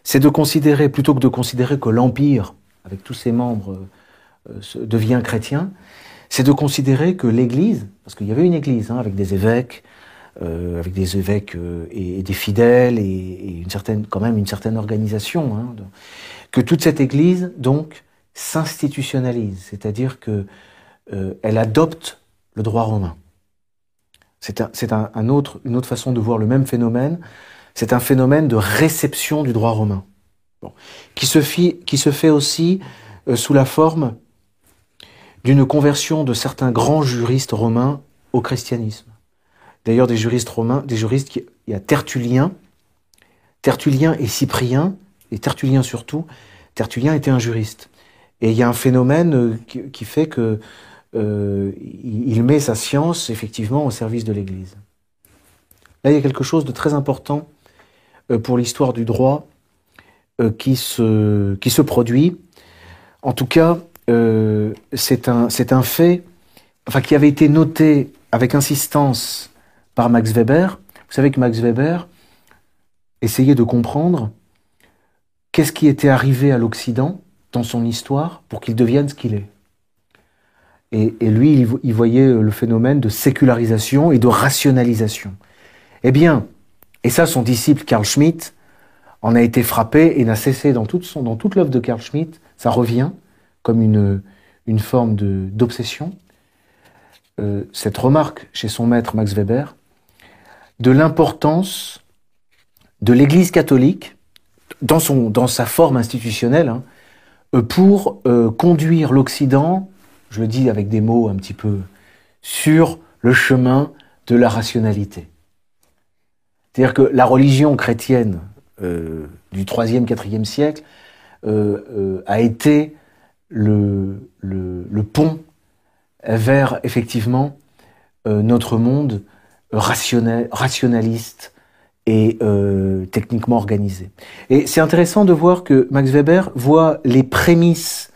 C'est de considérer, plutôt que de considérer que l'Empire, avec tous ses membres, devient chrétien, c'est de considérer que l'Église, parce qu'il y avait une Église hein, avec des évêques, euh, avec des évêques euh, et, des fidèles et, une certaine, quand même une certaine organisation, hein, que toute cette Église donc s'institutionnalise, c'est-à-dire que elle adopte le droit romain. C'est un, un, autre, une autre façon de voir le même phénomène. C'est un phénomène de réception du droit romain, bon, qui, se fit, qui se fait aussi sous la forme d'une conversion de certains grands juristes romains au christianisme. D'ailleurs, des juristes romains, des juristes, qui, il y a Tertullien, Tertullien et Cyprien, et Tertullien surtout, Tertullien était un juriste. Et il y a un phénomène euh, qui, fait que euh, il met sa science effectivement au service de l'Église. Là, il y a quelque chose de très important euh, pour l'histoire du droit qui, se, qui se produit. En tout cas, euh, c'est un, un fait enfin, qui avait été noté avec insistance par Max Weber. Vous savez que Max Weber essayait de comprendre qu'est-ce qui était arrivé à l'Occident dans son histoire pour qu'il devienne ce qu'il est. Et, et, lui, il voyait le phénomène de sécularisation et de rationalisation. Eh bien, et ça, son disciple Carl Schmitt en a été frappé et n'a cessé dans toute, son, dans toute l'œuvre de Carl Schmitt, ça revient, comme une, une forme d'obsession, euh, cette remarque chez son maître Max Weber de l'importance de l'Église catholique dans, son, dans sa forme institutionnelle hein, pour euh, conduire l'Occident, je le dis avec des mots un petit peu, sur le chemin de la rationalité. C'est-à-dire que la religion chrétienne euh, du 3e, 4e siècle a été le, le, pont vers effectivement euh, notre monde rationnel, rationaliste et euh, techniquement organisé. Et c'est intéressant de voir que Max Weber voit les prémices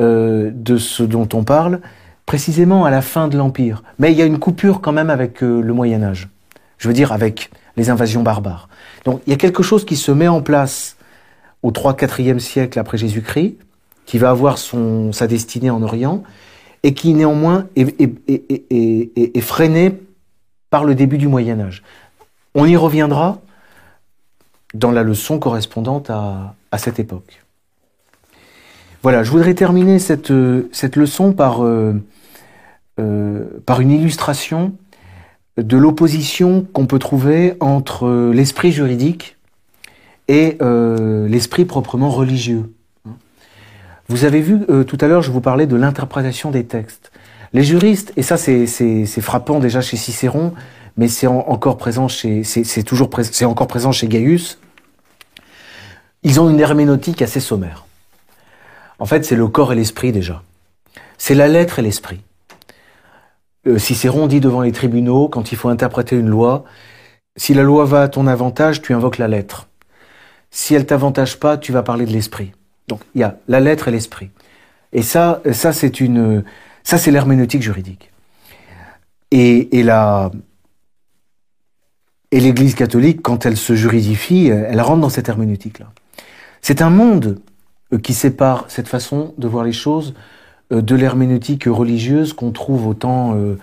euh, de ce dont on parle précisément à la fin de l'Empire. Mais il y a une coupure quand même avec le Moyen Âge. Je veux dire avec les invasions barbares. Donc il y a quelque chose qui se met en place au 3-4e siècle après Jésus-Christ, qui va avoir sa destinée en Orient, et qui néanmoins est, est, par le début du Moyen Âge. On y reviendra dans la leçon correspondante à, cette époque. Voilà, je voudrais terminer cette, leçon par, euh, euh, par une illustration de l'opposition qu'on peut trouver entre l'esprit juridique et euh, l'esprit proprement religieux. Vous avez vu euh, tout à l'heure, je vous parlais de l'interprétation des textes. Les juristes, et ça c'est frappant déjà chez Cicéron, mais c'est encore présent chez, c'est toujours c'est encore présent chez Gaius. Ils ont une herméneutique assez sommaire. En fait, c'est le corps et l'esprit déjà. C'est la lettre et l'esprit. Euh, Cicéron dit devant les tribunaux, quand il faut interpréter une loi, si la loi va à ton avantage, tu invoques la lettre. Si elle t'avantage pas, tu vas parler de l'esprit. Donc il y a la lettre et l'esprit. Et ça, ça c'est une, ça c'est l'herméneutique juridique. Et, la, et l'Église catholique, quand elle se juridifie, elle rentre dans cette herméneutique-là. C'est un monde euh, qui sépare cette façon de voir les choses euh, de l'herméneutique religieuse qu'on trouve autant euh,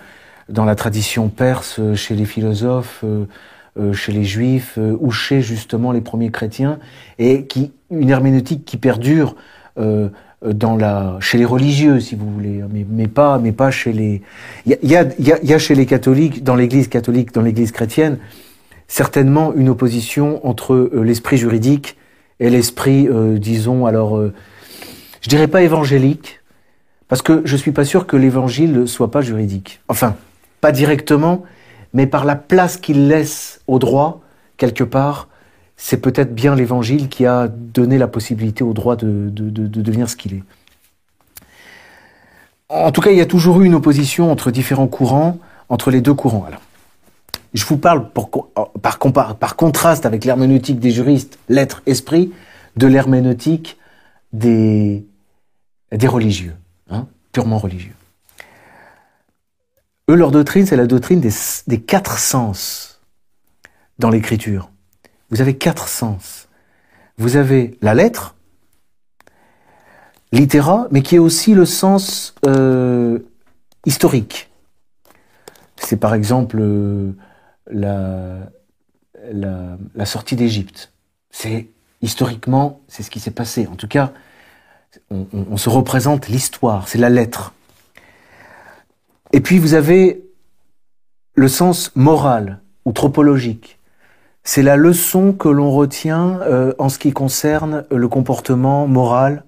dans la tradition perse, chez les philosophes, chez les juifs ou chez justement les premiers chrétiens, et qui une herméneutique qui perdure dans la chez les religieux, si vous voulez, mais, mais pas mais pas chez les. Il y a, y, a, y a chez les catholiques, dans l'Église catholique, dans l'Église chrétienne, certainement une opposition entre l'esprit juridique et l'esprit, euh, disons, alors, euh, je dirais pas évangélique, parce que je suis pas sûr que l'évangile soit pas juridique. Enfin, pas directement, mais par la place qu'il laisse au droit, quelque part, c'est peut-être bien l'évangile qui a donné la possibilité au droit de, de, de, de devenir ce qu'il est. En tout cas, il y a toujours eu une opposition entre différents courants, entre les deux courants. Alors, je vous parle par, par contraste avec l'herméneutique des juristes, l'être, esprit, de l'herméneutique des, des religieux, hein, purement religieux. Eux, leur doctrine, c'est la doctrine des, des quatre sens dans l'écriture. Vous avez quatre sens. Vous avez la lettre, littéra, mais qui est aussi le sens euh, historique. C'est par exemple euh, la, la, sortie d'Égypte. C'est historiquement, c'est ce qui s'est passé. En tout cas, on, se représente l'histoire, c'est la lettre. Et puis vous avez le sens moral ou tropologique. C'est la leçon que l'on retient euh, en ce qui concerne le comportement moral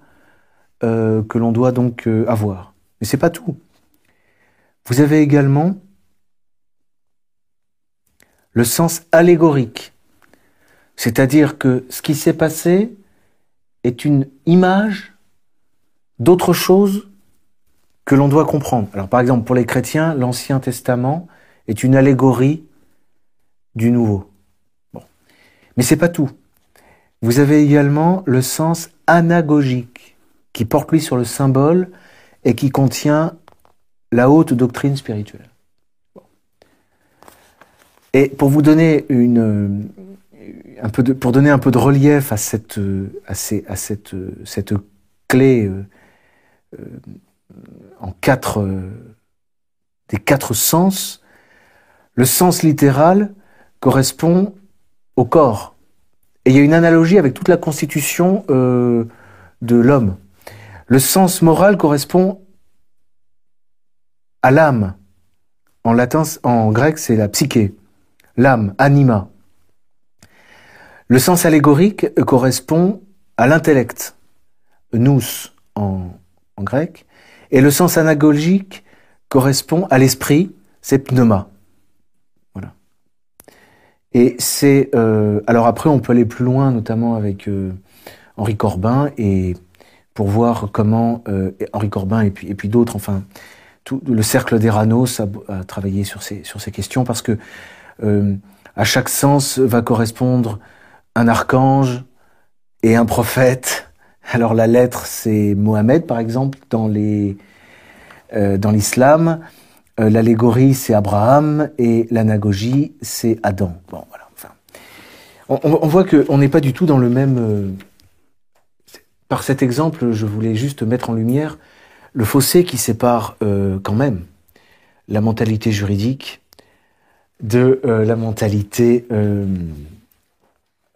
euh, que l'on doit donc euh, avoir. Mais c'est pas tout. Vous avez également le sens allégorique. C'est-à-dire que ce qui s'est passé est une image d'autre chose que l'on doit comprendre. Alors par exemple, pour les chrétiens, l'Ancien Testament est une allégorie du Nouveau. Mais c'est pas tout. Vous avez également le sens anagogique, qui porte lui sur le symbole et qui contient la haute doctrine spirituelle. Et pour vous donner une, un peu de, pour donner un peu de relief à cette, à, ces, à cette, cette clé euh, euh en quatre, euh, des quatre sens, le sens littéral correspond au corps. Il y a une analogie avec toute la constitution euh, de l'homme. Le sens moral correspond à l'âme. En latin, en grec, c'est la psyché l'âme, anima. Le sens allégorique correspond à l'intellect, nous en, grec, et le sens anagogique correspond à l'esprit, c'est pneuma. Et c'est euh, alors après on peut aller plus loin, notamment avec euh, Henri Corbin et pour voir comment euh, Henri Corbin et puis et puis d'autres, enfin tout le cercle d'Eranos a, a, travaillé sur ces sur ces questions parce que euh, à chaque sens va correspondre un archange et un prophète. <laughs> Alors la lettre, c'est Mohamed, par exemple, dans les euh, dans l'islam. Euh, l'allégorie, c'est Abraham et l'anagogie, c'est Adam. Bon, voilà. Enfin, on, on voit qu'on n'est pas du tout dans le même. par cet exemple, je voulais juste mettre en lumière le fossé qui sépare quand même la mentalité juridique de euh, la mentalité euh,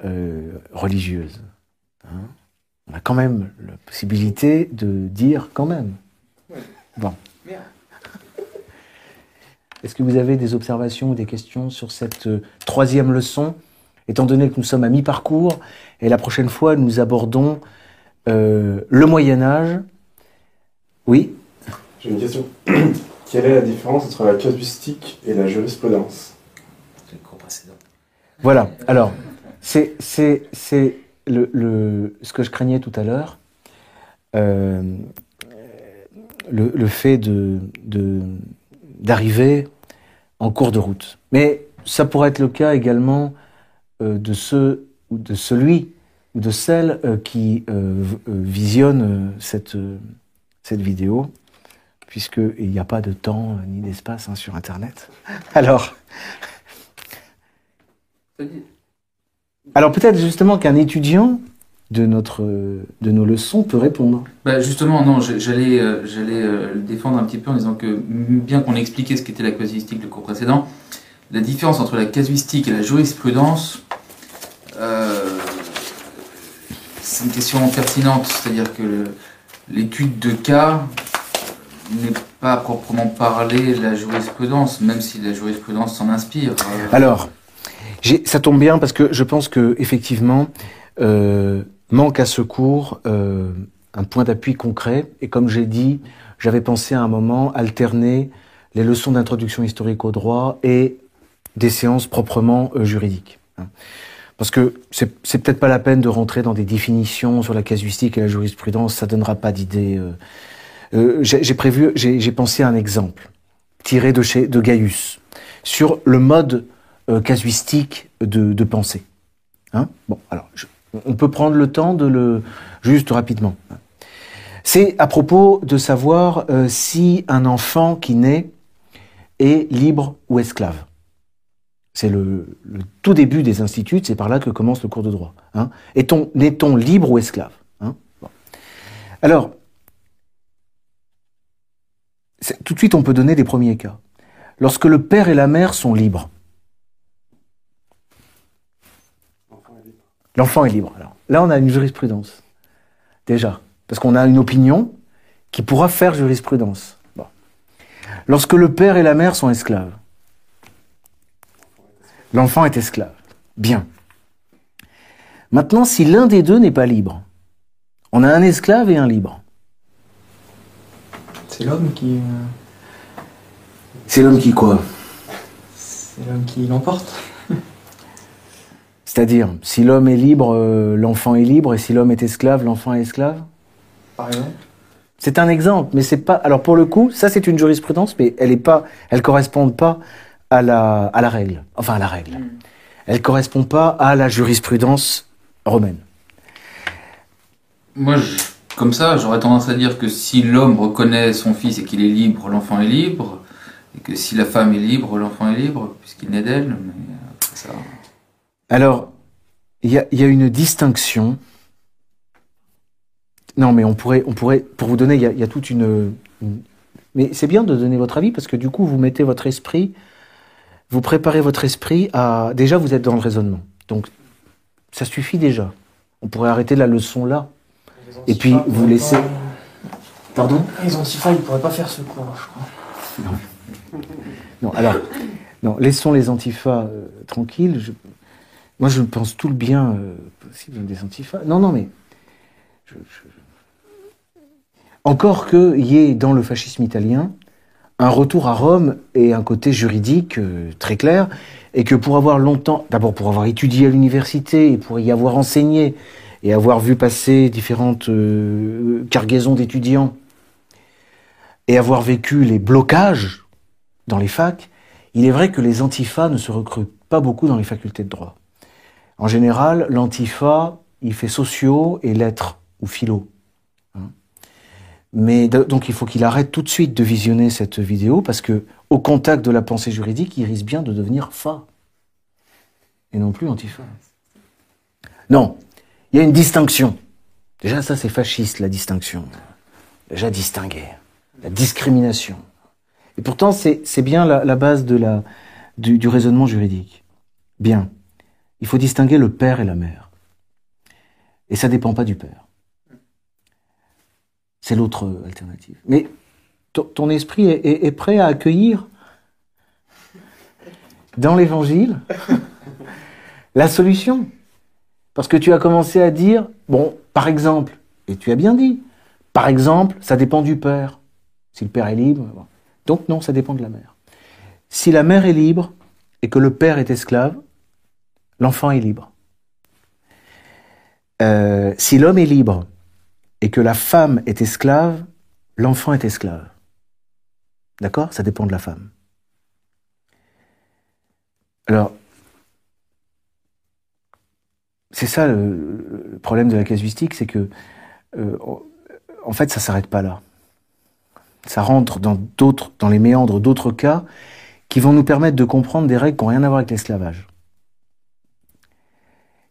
euh, religieuse. Hein. On a quand même la possibilité de dire quand même. Bon. Est-ce que vous avez des observations ou des questions sur cette troisième leçon, étant donné que nous sommes à mi-parcours et la prochaine fois nous abordons le Moyen Âge Oui? J'ai une question. <clears throat> Quelle est la différence entre la casuistique et la jurisprudence? Voilà. Alors, c'est le, le, ce que je craignais tout à l'heure. euh, le, le, fait de, d'arriver en cours de route. Mais ça pourrait être le cas également euh, de ceux ou de celui ou de celle euh, qui euh, visionne cette, cette vidéo, puisqu'il n'y a pas de temps ni d'espace hein, sur Internet. <laughs> Alors, alors peut-être justement qu'un étudiant de, notre, de nos leçons peut répondre. Bah justement, non, j'allais j'allais le défendre un petit peu en disant que bien qu'on ait expliqué ce qu'était la casuistique le cours précédent, la différence entre la casuistique et la jurisprudence, euh, c'est une question pertinente, c'est-à-dire que l'étude de cas n'est pas proprement parler la jurisprudence, même si la jurisprudence s'en inspire. Alors, ça tombe bien parce que je pense que effectivement euh, manque à ce cours euh, un point d'appui concret. Et comme j'ai dit, j'avais pensé à un moment alterner les leçons d'introduction historique au droit et des séances proprement euh, juridiques. Hein. Parce que c'est peut-être pas la peine de rentrer dans des définitions sur la casuistique et la jurisprudence, ça donnera pas d'idée. Euh, j'ai j'ai pensé à un exemple tiré de chez de Gaius sur le mode casuistique de, de pensée. Hein bon, alors on peut prendre le temps de le juste rapidement. C'est à propos de savoir euh, si un enfant qui naît est libre ou esclave. C'est le, tout début des instituts, c'est par là que commence le cours de droit. Hein. Est-on, on libre ou esclave hein? Alors, tout de suite, on peut donner des premiers cas. Lorsque le père et la mère sont libres, l'enfant est libre. Alors, là, on a une jurisprudence, déjà, parce qu'on a une opinion qui pourra faire jurisprudence. Lorsque le père et la mère sont esclaves, L'enfant est esclave. Bien. Maintenant, si l'un des deux n'est pas libre, on a un esclave et un libre. C'est l'homme qui. Euh, C'est l'homme qui quoi? C'est l'homme qui l'emporte. C'est-à-dire, si l'homme est libre, euh, l'enfant est libre, et si l'homme est esclave, l'enfant est esclave? Par exemple? C'est un exemple, mais c'est pas. Alors pour le coup, ça c'est une jurisprudence, mais elle est pas, elle correspond pas à la, à la règle, enfin à la règle. Mm. Elle ne correspond pas à la jurisprudence romaine. Moi, comme ça, j'aurais tendance à dire que si l'homme reconnaît son fils et qu'il est libre, l'enfant est libre, et que si la femme est libre, l'enfant est libre, puisqu'il naît d'elle. Ça... Alors, il y a, y a, une distinction. Non, mais on pourrait, on pourrait pour vous donner, il y, y a, toute une mais c'est bien de donner votre avis parce que du coup, vous mettez votre esprit vous préparez votre esprit à... Déjà, vous êtes dans le raisonnement. Donc, ça suffit déjà. On pourrait arrêter la leçon là. Et puis, vous laissez... Pardon Les antifas, ils ne pourraient pas faire ce cours, je crois. Non. Non, alors, non, laissons les antifas euh, tranquilles. Moi, je pense tout le bien euh, possible des antifas. Non, non, mais... Je. Encore qu'il y ait dans le fascisme italien un retour à Rome et un côté juridique euh, très clair, et que pour avoir longtemps, d'abord pour avoir étudié à l'université et pour y avoir enseigné et avoir vu passer différentes euh, cargaisons d'étudiants et avoir vécu les blocages dans les facs, il est vrai que les antifas ne se recrutent pas beaucoup dans les facultés de droit. En général, l'antifa, il fait sociaux et lettres ou philo. Mais donc il faut qu'il arrête tout de suite de visionner cette vidéo parce que au contact de la pensée juridique, il risque bien de devenir fa et non plus antifa. Non, il y a une distinction. Déjà ça c'est fasciste la distinction. Déjà distinguer, la discrimination. Et pourtant c'est bien la, base de du raisonnement juridique. Bien, il faut distinguer le père et la mère. Et ça dépend pas du père. C'est l'autre alternative. Mais ton esprit est, prêt à accueillir dans l'évangile la solution. Parce que tu as commencé à dire, bon, par exemple, et tu as bien dit, par exemple, ça dépend du père. Si le père est libre. Donc non, ça dépend de la mère. Si la mère est libre et que le père est esclave, l'enfant est libre. Euh, si l'homme est libre et que la femme est esclave, l'enfant est esclave. D'accord? Ça dépend de la femme. Alors, c'est ça le, problème de la casuistique, c'est que, euh, en fait, ça s'arrête pas là. Ça rentre dans dans les méandres d'autres cas qui vont nous permettre de comprendre des règles qui n'ont rien à voir avec l'esclavage.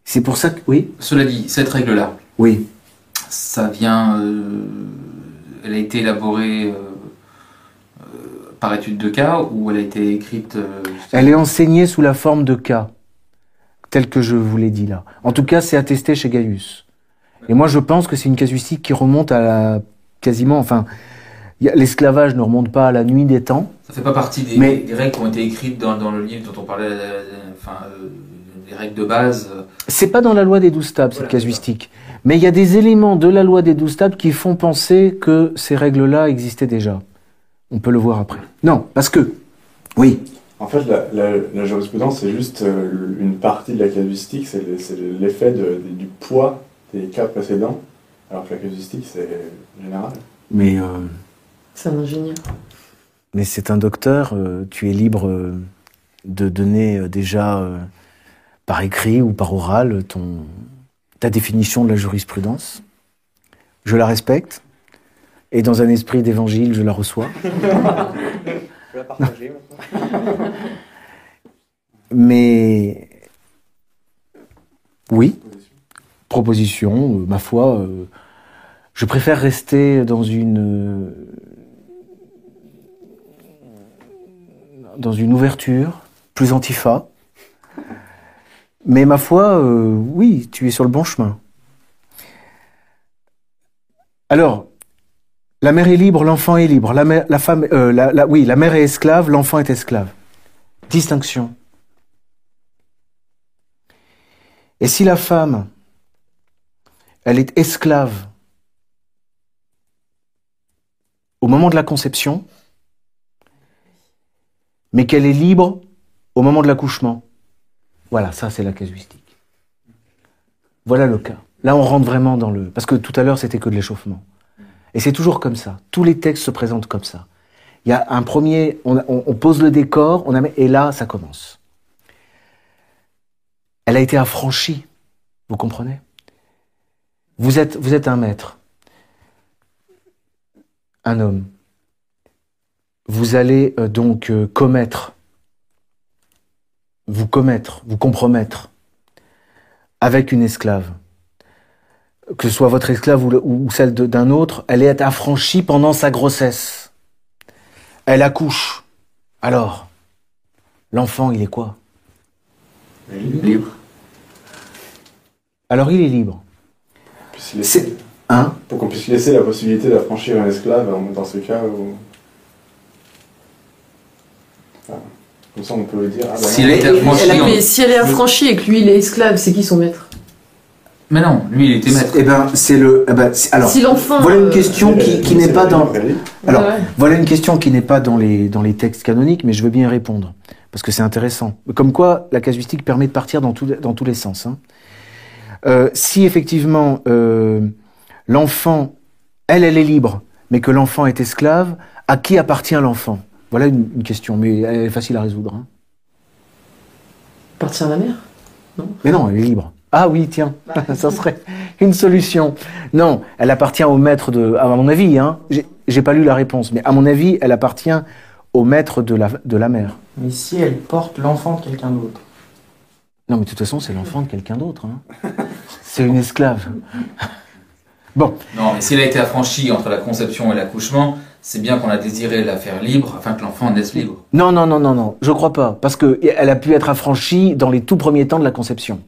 C'est pour ça que, oui, Cela dit, cette règle-là, oui, ça vient. euh, elle a été élaborée euh, euh, par étude de cas ou elle a été écrite. euh, Elle est enseignée sous la forme de cas, tel que je vous l'ai dit là. En tout cas, c'est attesté chez Gaius. Et moi, je pense que c'est une casuistique qui remonte à la, quasiment, enfin, l'esclavage ne remonte pas à la nuit des temps. Ça fait pas partie des, Mais- des règles qui ont été écrites dans, dans le livre dont on parlait, enfin, euh, des règles de base. euh, C'est pas dans la loi des douze tables, cette casuistique. Mais il y a des éléments de la loi des douze tables qui font penser que ces règles-là existaient déjà. On peut le voir après. Non, parce que, oui, En fait, la, la- la jurisprudence, c'est juste euh, une partie de la casuistique, c'est le- c'est l'effet de- du poids des cas précédents, alors que la casuistique, c'est général. mais, euh, C'est un ingénieur. mais c'est un docteur, euh, tu es libre euh, de donner euh, déjà euh, par écrit ou par oral ton, ta définition de la jurisprudence. Je la respecte. Et dans un esprit d'évangile, je la reçois. <laughs> Je la partager maintenant. Mais oui, proposition, euh, ma foi, euh, je préfère rester dans une euh, dans une ouverture, plus antifa. Mais ma foi, euh, oui, tu es sur le bon chemin. Alors, la mère est libre, l'enfant est libre. La, femme, euh, oui, la mère est esclave, l'enfant est esclave. Distinction. Et si la femme, elle est esclave au moment de la conception, mais qu'elle est libre au moment de l'accouchement, voilà, ça c'est la casuistique. Voilà le cas. Là, on rentre vraiment dans le... Parce que tout à l'heure, c'était que de l'échauffement. Et c'est toujours comme ça. Tous les textes se présentent comme ça. Il y a un premier... On, pose le décor, on a, et là, ça commence. Elle a été affranchie. Vous comprenez? Vous êtes, vous êtes un maître, un homme. Vous allez euh, donc euh, commettre, vous commettre, vous compromettre avec une esclave. Que ce soit votre esclave ou, le- ou celle d'un autre, elle est affranchie pendant sa grossesse. Elle accouche. Alors, l'enfant, il est quoi? Libre. Alors, il est libre. C'est... Hein? Pour qu'on puisse laisser la possibilité d'affranchir un esclave dans- dans ce cas où. Enfin, comme ça, on peut dire. Ah, bah Si elle a été Elle affranchie, a- on- mais si elle est affranchie et que lui il est esclave, c'est qui son maître? Mais non, lui il était maître. Eh ben, c'est le. eh ben, alors, Si l'enfant. voilà une euh, question qui, qui n'est pas dans. Alors, ouais. voilà une question qui n'est pas dans les dans les textes canoniques, mais je veux bien y répondre parce que c'est intéressant. Comme quoi, la casuistique permet de partir dans tous dans tous les sens. hein. Euh, si effectivement euh, l'enfant, elle, elle est libre, mais que l'enfant est esclave, à qui appartient l'enfant? Voilà une, une question, mais elle est facile à résoudre. hein. Appartient à la mère Mais non, elle est libre. Ah oui, tiens, <laughs> ça serait une solution. Non, elle appartient au maître de. À mon avis, hein, j'ai- pas lu la réponse, mais à mon avis, elle appartient au maître de la, de la mère. Mais si elle porte l'enfant de quelqu'un d'autre Non, mais de toute façon, c'est l'enfant de quelqu'un d'autre. hein. C'est une esclave. <laughs> Bon, Non, mais s'il a été affranchi entre la conception et l'accouchement, c'est bien qu'on a désiré la faire libre afin que l'enfant naisse libre. non, non, non, non, non, je crois pas, parce que elle a pu être affranchie dans les tout premiers temps de la conception.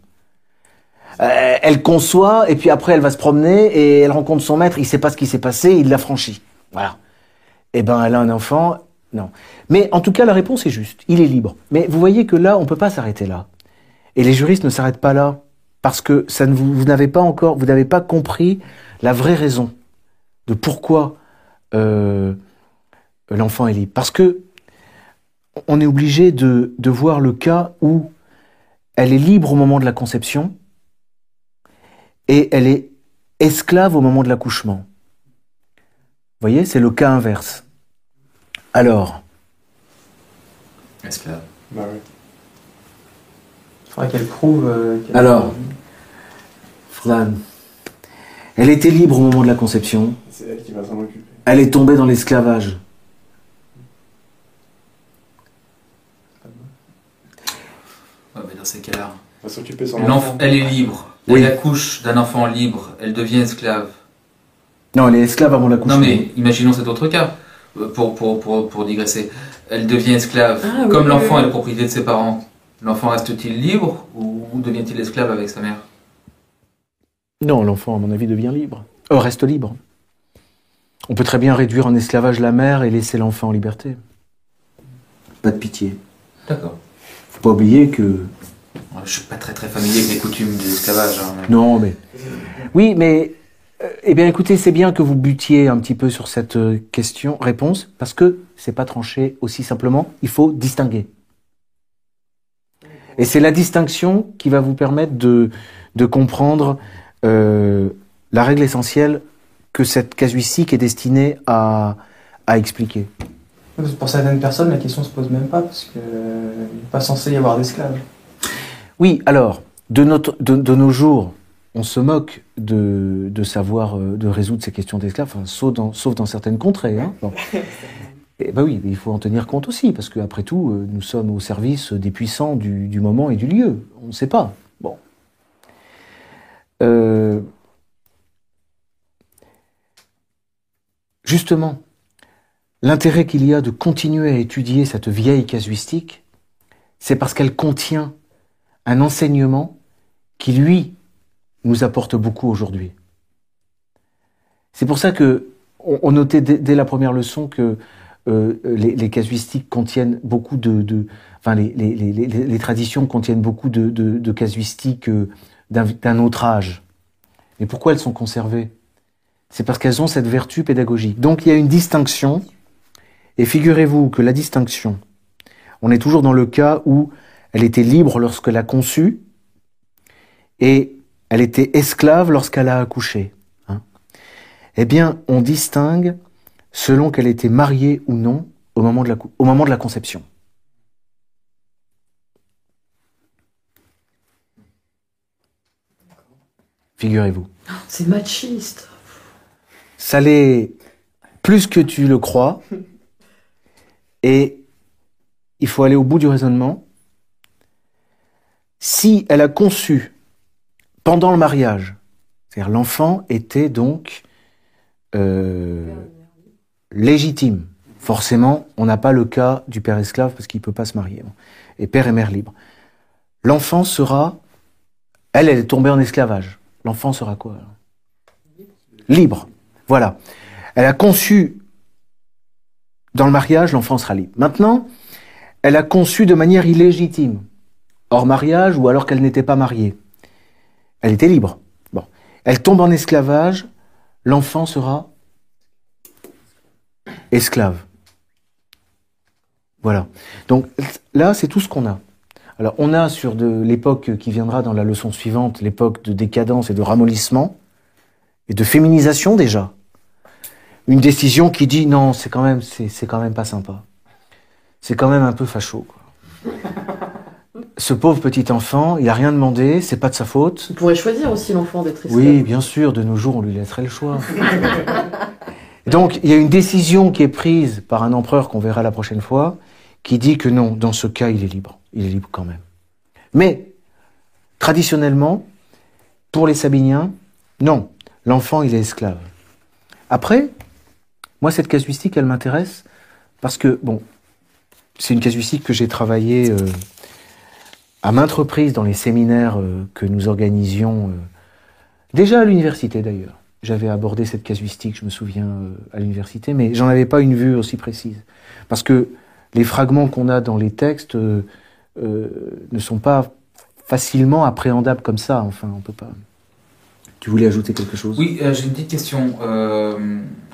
Euh, elle conçoit et puis après elle va se promener et elle rencontre son maître. Il sait pas ce qui s'est passé, il l'a franchi. Voilà. Eh ben, elle a un enfant. Non. Mais en tout cas, la réponse est juste. Il est libre. Mais vous voyez que là, on peut pas s'arrêter là. Et les juristes ne s'arrêtent pas là parce que ça ne vous, vous n'avez pas encore, vous n'avez pas compris la vraie raison de pourquoi euh, l'enfant est libre. Parce que on est obligé de, de voir le cas où elle est libre au moment de la conception et elle est esclave au moment de l'accouchement. Vous voyez, c'est le cas inverse. Alors, Esclave. Bah. Il faudrait qu'elle prouve. euh, qu'elle- Alors. Fran, elle était libre au moment de la conception, C'est elle qui va s'en occuper. Elle est tombée dans l'esclavage. Ouais, mais dans ces cas-là. Elle est libre. Oui. Elle accouche d'un enfant libre. Elle devient esclave. Non, elle est esclave avant l'accouchement. Non mais imaginons cet autre cas, euh, pour, pour, pour, pour digresser. Elle devient esclave. Ah, oui, Comme oui, l'enfant oui. est la propriété de ses parents, l'enfant reste-t-il libre ou devient-il esclave avec sa mère? Non, l'enfant, à mon avis, devient libre. Euh, reste libre. On peut très bien réduire en esclavage la mère et laisser l'enfant en liberté. Pas de pitié. D'accord. Faut pas oublier que. Je suis pas très très familier avec les coutumes de l'esclavage. hein, mais- Non, mais. Oui, mais. euh, eh bien, écoutez, c'est bien que vous butiez un petit peu sur cette euh, question, réponse, parce que c'est pas tranché aussi simplement. Il faut distinguer. Et c'est la distinction qui va vous permettre de, de comprendre euh, la règle essentielle que cette casuistique est destinée à, à expliquer. Pour certaines personnes, la question se pose même pas parce que euh, il n'est pas censé y avoir d'esclaves. Oui, alors, de, notre, de, de nos jours, on se moque de, de savoir, euh, de résoudre ces questions d'esclaves, enfin, sauf, dans, sauf dans certaines contrées. Hein. Bon. <laughs> Et bah oui, il faut en tenir compte aussi, parce qu'après tout, euh, nous sommes au service des puissants du, du moment et du lieu. On ne sait pas. Bon. Euh, justement, l'intérêt qu'il y a de continuer à étudier cette vieille casuistique, c'est parce qu'elle contient un enseignement qui, lui, nous apporte beaucoup aujourd'hui. C'est pour ça que on, notait dès, la première leçon que euh, les, casuistiques contiennent beaucoup de, enfin les, traditions contiennent beaucoup de, casuistiques euh, d'un autre âge. Mais pourquoi elles sont conservées? C'est parce qu'elles ont cette vertu pédagogique. Donc il y a une distinction, et figurez-vous que la distinction, on est toujours dans le cas où elle était libre lorsqu'elle a conçu, et elle était esclave lorsqu'elle a accouché. hein. Eh bien, on distingue selon qu'elle était mariée ou non au moment de la, au moment de la conception. Figurez-vous. C'est machiste. Ça l'est plus que tu le crois. Et il faut aller au bout du raisonnement. Si elle a conçu pendant le mariage, c'est-à-dire l'enfant était donc euh, légitime. Forcément, on n'a pas le cas du père esclave parce qu'il ne peut pas se marier. Et père et mère libre. L'enfant sera, elle, elle est tombée en esclavage. L'enfant sera quoi Libre. Voilà. Elle a conçu dans le mariage, l'enfant sera libre. Maintenant, elle a conçu de manière illégitime, hors mariage ou alors qu'elle n'était pas mariée. Elle était libre. Bon. Elle tombe en esclavage, l'enfant sera esclave. Voilà. Donc là, c'est tout ce qu'on a. Alors, on a sur de l'époque qui viendra dans la leçon suivante, l'époque de décadence et de ramollissement, et de féminisation déjà. Une décision qui dit non, c'est quand même, c'est, quand même pas sympa. C'est quand même un peu facho. Quoi. Ce pauvre petit enfant, il a rien demandé, c'est pas de sa faute. On pourrait choisir aussi l'enfant d'être esclave. Oui, bien sûr, de nos jours, on lui laisserait le choix. <laughs> Donc, il y a une décision qui est prise par un empereur qu'on verra la prochaine fois, qui dit que non, dans ce cas, il est libre. Il est libre quand même. Mais, traditionnellement, pour les Sabiniens, non, l'enfant, il est esclave. Après, moi, cette casuistique, elle m'intéresse parce que, bon, c'est une casuistique que j'ai travaillée euh, à maintes reprises dans les séminaires euh, que nous organisions, euh, déjà à l'université d'ailleurs. J'avais abordé cette casuistique, je me souviens, à l'université, mais j'en avais pas une vue aussi précise. Parce que les fragments qu'on a dans les textes ne sont pas facilement appréhendables comme ça. Enfin, on peut pas. Tu voulais ajouter quelque chose? Oui, euh, j'ai une petite question. Euh,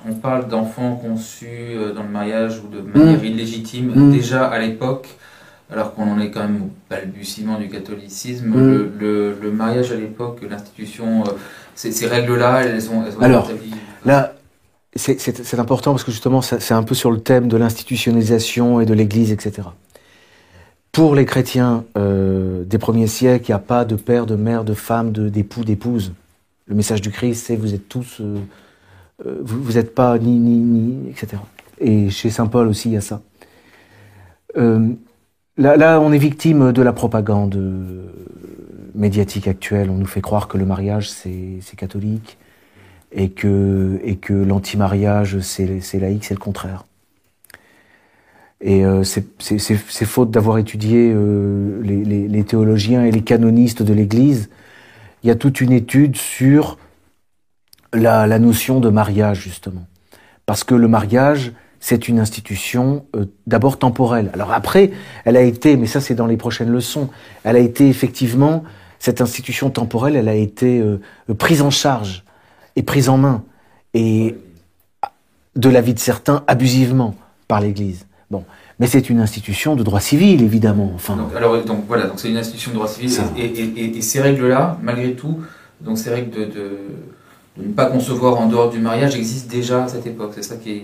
on parle d'enfants conçus euh, dans le mariage ou de manière illégitime. Mm. Déjà à l'époque, alors qu'on en est quand même au balbutiement du catholicisme. Mm. Le, le- le mariage à l'époque, l'institution, ces, ces règles-là, elles ont, elles ont été Alors, établies. Là, c'est- important parce que justement, c'est un peu sur le thème de l'institutionnalisation et de l'Église, etc. Pour les chrétiens euh, des premiers siècles, il n'y a pas de père, de mère, de femme, d'époux, d'épouse. Le message du Christ, c'est vous êtes tous, euh, euh, vous n'êtes pas ni, ni, ni, etc. Et chez Saint Paul aussi, il y a ça. Euh, là, on est victime de la propagande médiatique actuelle. On nous fait croire que le mariage, c'est catholique et que, et que l'anti-mariage, c'est laïque, c'est le contraire. Et euh, c'est faute d'avoir étudié les théologiens et les canonistes de l'Église. Il y a toute une étude sur la, notion de mariage, justement. Parce que le mariage, c'est une institution euh, d'abord temporelle. Alors après, elle a été, mais ça c'est dans les prochaines leçons, elle a été effectivement, cette institution temporelle, elle a été euh, prise en charge et prise en main, et de la vie de certains abusivement par l'Église. Bon, mais c'est une institution de droit civil, évidemment. Enfin, Donc, alors, donc voilà, donc c'est une institution de droit civil Ça. et, et- et- et ces règles-là, malgré tout, donc ces règles de, de, de ne pas concevoir en dehors du mariage existent déjà à cette époque. C'est ça qui est.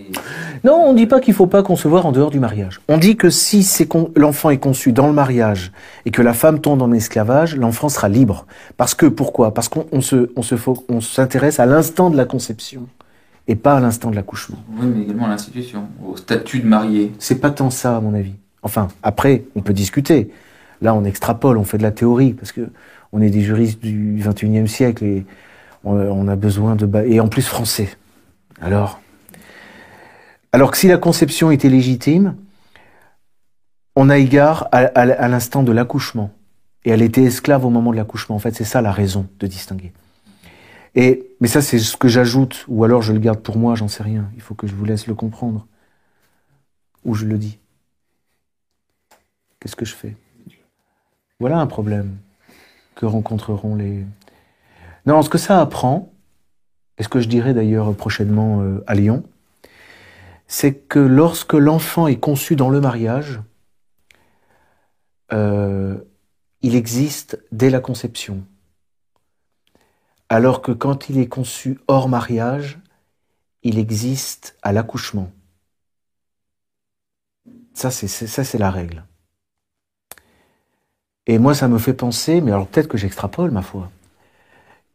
non, on ne dit pas qu'il faut pas concevoir en dehors du mariage. On dit que si con- l'enfant est conçu dans le mariage et que la femme tombe en esclavage, l'enfant sera libre. Parce que pourquoi? Parce qu'on on se, on se fo- on s'intéresse à l'instant de la conception et pas à l'instant de l'accouchement. Oui, mais également à l'institution, au statut de marié. C'est pas tant ça, à mon avis. Enfin, après, on peut discuter. Là, on extrapole, on fait de la théorie, parce que on est des juristes du 21e siècle et on, on a besoin de... Et en plus français. Alors? Alors que si la conception était légitime, on a égard à, à- à l'instant de l'accouchement. Et elle était esclave au moment de l'accouchement. En fait, c'est ça la raison de distinguer. Mais ça, c'est ce que j'ajoute, ou alors je le garde pour moi, j'en sais rien. Il faut que je vous laisse le comprendre. Ou je le dis. Qu'est-ce que je fais? Voilà un problème que rencontreront les... Non, ce que ça apprend, et ce que je dirais d'ailleurs prochainement euh, à Lyon, c'est que lorsque l'enfant est conçu dans le mariage, euh, il existe dès la conception. Alors que quand il est conçu hors mariage, il existe à l'accouchement. Ça, c'est ça, c'est la règle. Et moi, ça me fait penser, mais alors peut-être que j'extrapole, ma foi,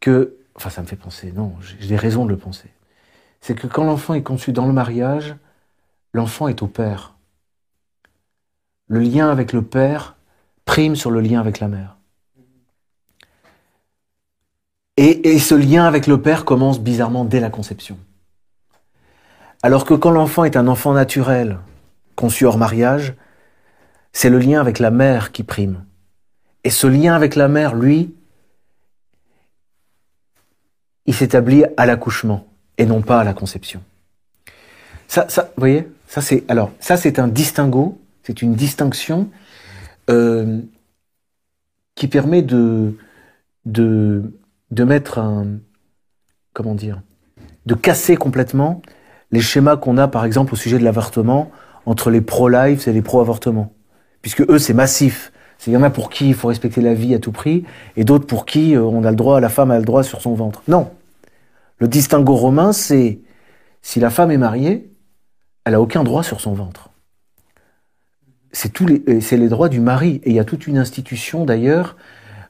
que, enfin, ça me fait penser, non, j'ai des raisons de le penser. C'est que quand l'enfant est conçu dans le mariage, l'enfant est au père. Le lien avec le père prime sur le lien avec la mère. Et, et ce lien avec le père commence bizarrement dès la conception. Alors que quand l'enfant est un enfant naturel, conçu hors mariage, c'est le lien avec la mère qui prime. Et ce lien avec la mère, lui, il s'établit à l'accouchement et non pas à la conception. Ça, ça, vous voyez, ça c'est alors ça c'est un distinguo, c'est une distinction euh, qui permet de de de mettre un comment dire, de casser complètement les schémas qu'on a par exemple au sujet de l'avortement entre les pro-life et les pro-avortement, puisque eux c'est massif. Il y en a pour qui il faut respecter la vie à tout prix, et d'autres pour qui euh, on a le droit, la femme a le droit sur son ventre. Non. Le distinguo romain, c'est si la femme est mariée, elle a aucun droit sur son ventre. C'est tous les, euh, c'est les droits du mari. Et il y a toute une institution d'ailleurs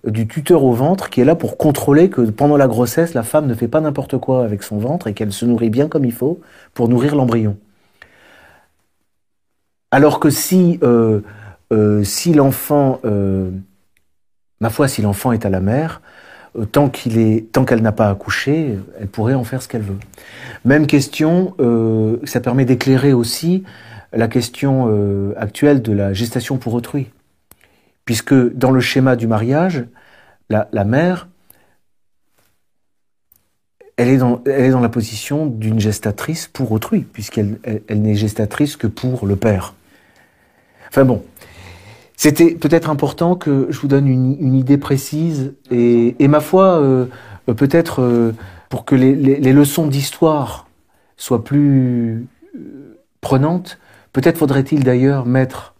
du tuteur au ventre qui est là pour contrôler que pendant la grossesse, la femme ne fait pas n'importe quoi avec son ventre et qu'elle se nourrit bien comme il faut pour nourrir l'embryon. Alors que si, euh, euh, si l'enfant, euh, ma foi, si l'enfant est à la mère, tant qu'il est, tant qu'elle n'a pas accouché, elle pourrait en faire ce qu'elle veut. Même question, ça permet d'éclairer aussi la question actuelle de la gestation pour autrui, puisque dans le schéma du mariage, la, mère, elle est dans, la position d'une gestatrice pour autrui, puisqu'elle elle, n'est gestatrice que pour le père. Enfin bon, c'était peut-être important que je vous donne une, idée précise et, ma foi, euh, peut-être euh, pour que les leçons d'histoire soient plus euh, prenantes, peut-être faudrait-il d'ailleurs mettre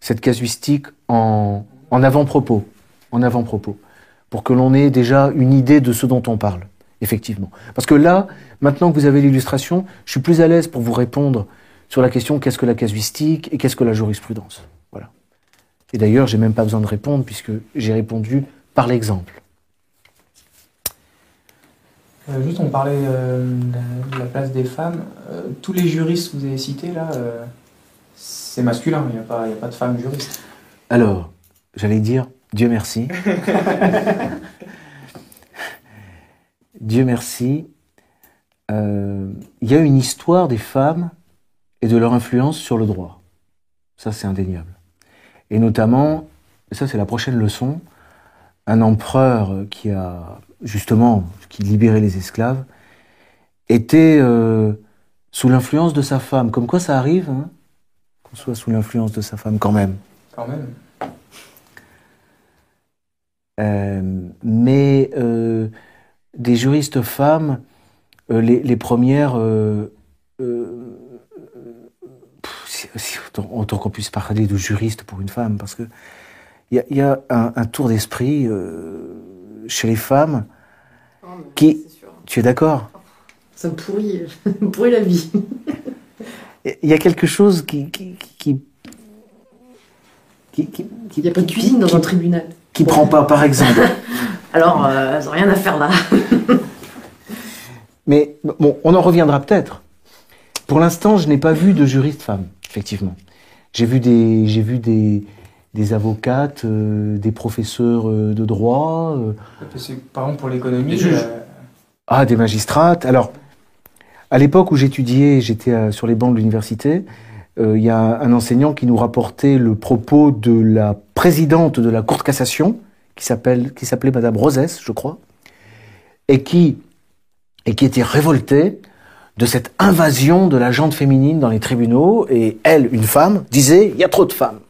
cette casuistique en, avant-propos, pour que l'on ait déjà une idée de ce dont on parle, effectivement. Parce que là, maintenant que vous avez l'illustration, je suis plus à l'aise pour vous répondre sur la question qu'est-ce que la casuistique et qu'est-ce que la jurisprudence? Voilà. Et d'ailleurs, j'ai même pas besoin de répondre puisque j'ai répondu par l'exemple. Euh, juste, on parlait euh, de la- place des femmes. Euh, tous les juristes que vous avez cités là, c'est masculin. Il n'y a, pas- y a pas de femmes juristes. Alors, j'allais dire Dieu merci. <laughs> Dieu merci. Euh, Il y a une histoire des femmes et de leur influence sur le droit. Ça, c'est indéniable. Et notamment, et ça c'est la prochaine leçon, un empereur qui a justement, qui libérait les esclaves, était euh, sous l'influence de sa femme. Comme quoi ça arrive, hein, qu'on soit sous l'influence de sa femme quand même. Quand même. Euh, mais euh, des juristes femmes, euh, les, les premières, euh, euh, pff, si- si- autant, autant qu'on puisse parler de juristes pour une femme, parce que il y a, il y a un, un tour d'esprit euh, chez les femmes. Qui- C'est sûr. Tu es d'accord? Ça me pourrit, ça <laughs> me pourrit la vie. Il y a quelque chose qui qui qui qui, qui, qui- Il n'y a pas de qui- cuisine dans un tribunal. qui prend pas, par exemple. <laughs> Alors, euh, elles n'ont rien à faire là. <laughs> Mais bon, on en reviendra peut-être. Pour l'instant, je n'ai pas vu de juriste femme, effectivement. J'ai vu des, j'ai vu des, des avocates, euh, des professeurs euh, de droit, euh, Parce que, par exemple, pour l'économie, Les juges. euh, ah, des magistrates. Alors, à l'époque où j'étudiais, j'étais euh, sur les bancs de l'université, euh, il y a un enseignant qui nous rapportait le propos de la présidente de la Cour de cassation, qui s'appelait Madame Rosès, je crois, et qui, était révoltée de cette invasion de la jante féminine dans les tribunaux, et elle, une femme, disait, il y a trop de femmes.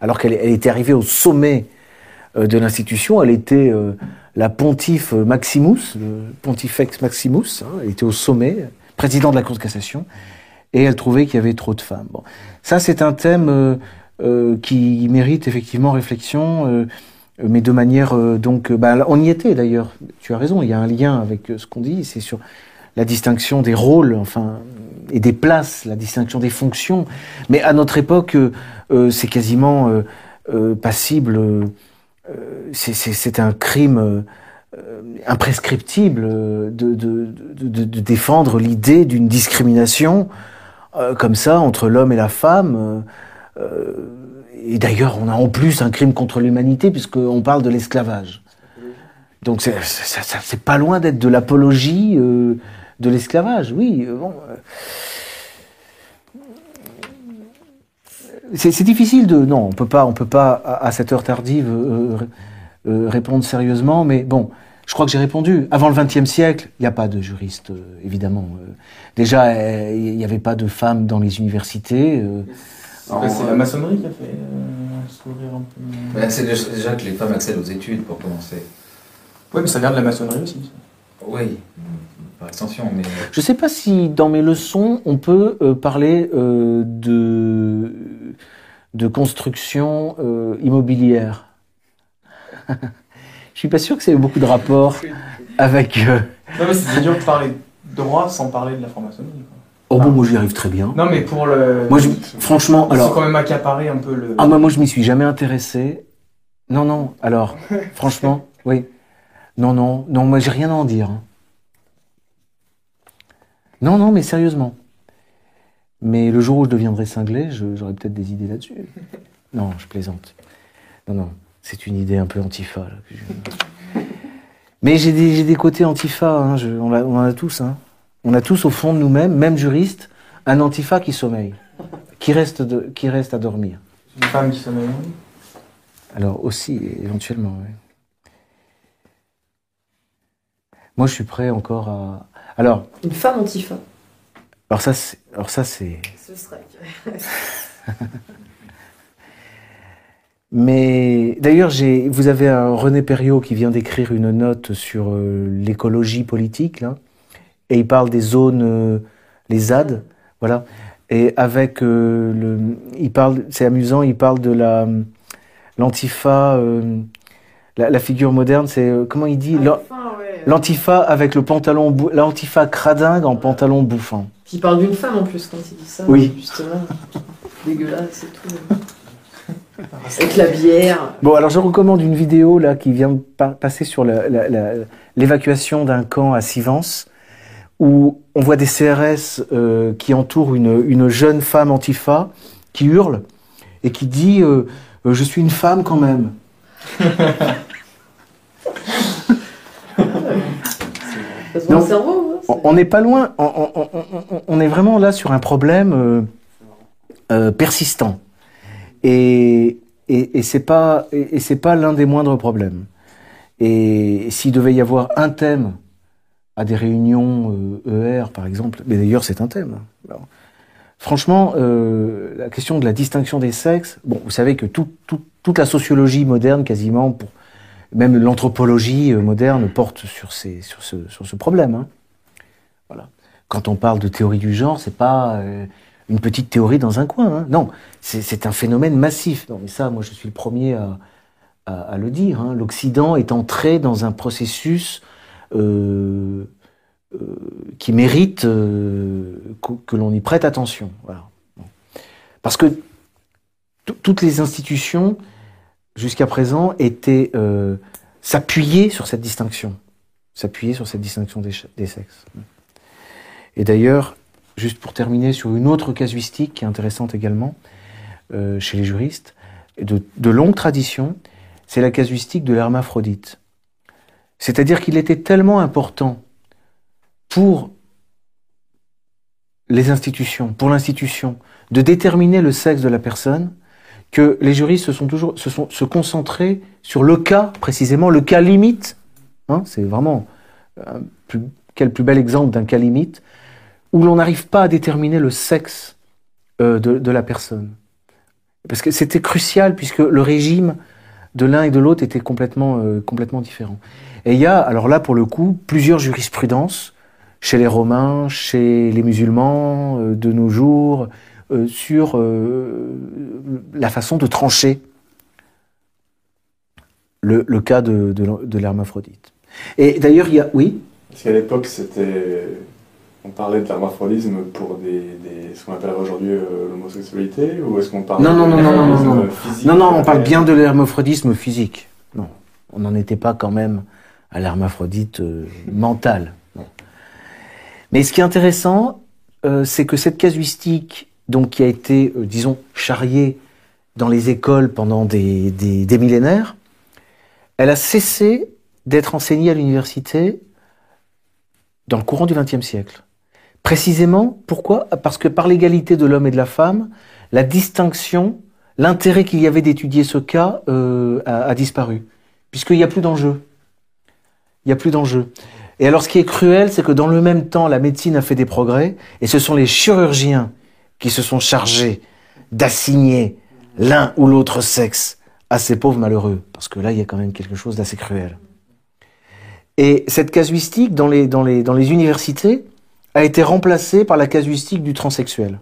Alors qu'elle elle était arrivée au sommet euh, de l'institution, elle était la pontife Maximus, le pontifex Maximus, hein, était au sommet, président de la Cour de cassation, et elle trouvait qu'il y avait trop de femmes. Bon. Ça, c'est un thème euh, euh, qui mérite effectivement réflexion, euh, mais de manière euh, donc, euh, bah, on y était d'ailleurs. Tu as raison, il y a un lien avec euh, ce qu'on dit. C'est sur la distinction des rôles, enfin, et des places, la distinction des fonctions. Mais à notre époque, c'est quasiment passible. Euh, c'est- un crime euh, euh, imprescriptible de, de, de, de- défendre l'idée d'une discrimination euh, comme ça entre l'homme et la femme. euh, et d'ailleurs, on a en plus un crime contre l'humanité puisqu'on parle de l'esclavage. Donc c'est pas loin d'être de l'apologie euh, de l'esclavage, oui. bon, euh. C'est c'est difficile de non, on peut pas, on peut pas à, à cette heure tardive euh, euh, répondre sérieusement, mais bon, je crois que j'ai répondu. Avant le XXe siècle, il n'y a pas de juriste, euh, évidemment. Euh, déjà, euh, il n'y avait pas de femmes dans les universités. c'est la maçonnerie qui a fait euh, s'ouvrir un peu. Ben, c'est déjà que les femmes accèdent aux études pour commencer. Ouais, mais ça vient de la maçonnerie aussi. ça. Oui, par extension, mais Je ne sais pas si dans mes leçons, on peut euh, parler euh, de, de construction euh, immobilière. <laughs> Je suis pas sûr que ça ait beaucoup de rapport avec... Non, mais c'est dur de parler droit sans parler de la quoi. Oh bon, moi j'y arrive très bien. Non, mais pour le. Moi, je, franchement, alors... quand même accaparés un peu le. Ah, moi, moi je m'y suis jamais intéressé. Non, non, alors, <laughs> franchement, oui. Non, non, non, moi j'ai rien à en dire. Non, non, mais sérieusement. Mais le jour où je deviendrai cinglé, j'aurai peut-être des idées là-dessus. <laughs> Non, je plaisante. Non, non, c'est une idée un peu antifa. là, que je- Mais j'ai des, côtés antifa, hein, je- on, en a tous. Hein. On a tous au fond de nous-mêmes, même juristes, un antifa qui sommeille, qui reste, de- qui reste à dormir. Une femme qui sommeille. Alors aussi, éventuellement, oui. Moi, je suis prêt encore à... Alors, Une femme antifa. alors ça, c'est... Alors ça, c'est... Ce serait. <laughs> Mais d'ailleurs, j'ai, vous avez un René Perriot qui vient d'écrire une note sur euh, l'écologie politique, là, et il parle des zones, euh, les ZAD, voilà. Et avec euh, le, il parle, c'est amusant, il parle de la l'antifa, la, la figure moderne, c'est euh, comment il dit l'an- l'antifa avec le pantalon, l'antifa cradingue en pantalon bouffant. Il parle d'une femme en plus quand il dit ça. Oui. Justement. <laughs> Dégueulasse et tout. Avec la bière. Bon, alors je recommande une vidéo là qui vient de pa- passer sur l'évacuation d'un camp à Sivens, où on voit des CRS euh, qui entourent une, une jeune femme antifa qui hurle et qui dit Euh, Je suis une femme quand même. Cerveau. hein, On- n'est pas loin, on, on- on- on- on est vraiment là sur un problème euh, euh, persistant. Et, et, et c'est pas, et, et c'est pas l'un des moindres problèmes. Et s'il devait y avoir un thème à des réunions euh, ER, par exemple, mais d'ailleurs c'est un thème. Alors, franchement, euh, la question de la distinction des sexes, bon, vous savez que tout, tout- toute la sociologie moderne, quasiment, même l'anthropologie euh, moderne, porte sur, ce, problème. hein. Quand on parle de théorie du genre, c'est pas euh, une petite théorie dans un coin. hein. Non, c'est un phénomène massif. Non, mais ça, moi, je suis le premier à, le dire. hein. L'Occident est entré dans un processus qui mérite euh, que, l'on y prête attention. Parce que tout- toutes les institutions, jusqu'à présent, étaient euh, s'appuyer sur cette distinction, s'appuyer sur cette distinction des, sexes. Et d'ailleurs, juste pour terminer sur une autre casuistique qui est intéressante également euh, chez les juristes, de, de longue tradition, c'est la casuistique de l'hermaphrodite. C'est-à-dire qu'il était tellement important pour les institutions, pour l'institution, de déterminer le sexe de la personne, que les juristes se sont toujours se sont se concentrés sur le cas précisément, le cas limite. Hein, c'est vraiment un plus, quel plus bel exemple d'un cas limite où l'on n'arrive pas à déterminer le sexe euh, de, de la personne. Parce que c'était crucial puisque le régime de l'un et de l'autre était complètement, euh, complètement différent. Et il y a, alors là pour le coup, plusieurs jurisprudences chez les Romains, chez les musulmans, euh, de nos jours, euh, sur euh, la façon de trancher le, le cas de, de, de l'hermaphrodite. Et d'ailleurs, il y a, oui, Parce qu'à l'époque, c'était. On parlait de l'hermaphrodisme pour des, des- ce qu'on appellerait aujourd'hui l'homosexualité Ou est-ce qu'on parle Non, non, de non, non, non, non, non. physique? Non, non, on parle bien de l'hermaphrodisme physique. Non, on n'en était pas quand même à l'hermaphrodite mental. Non. Mais ce qui est intéressant, euh, c'est que cette casuistique, qui a été, euh, disons, charriée dans les écoles pendant des, millénaires, elle a cessé d'être enseignée à l'université dans le courant du XXe siècle. Précisément, pourquoi? Parce que par l'égalité de l'homme et de la femme, la distinction l'intérêt qu'il y avait d'étudier ce cas euh, a disparu, puisqu'il n'y a plus d'enjeu. Il n'y a plus d'enjeu. Et alors, ce qui est cruel, c'est que dans le même temps, la médecine a fait des progrès, et ce sont les chirurgiens qui se sont chargés d'assigner l'un ou l'autre sexe à ces pauvres malheureux, parce que là, il y a quand même quelque chose d'assez cruel. Et cette casuistique dans les, universités a été remplacée par la casuistique du transsexuel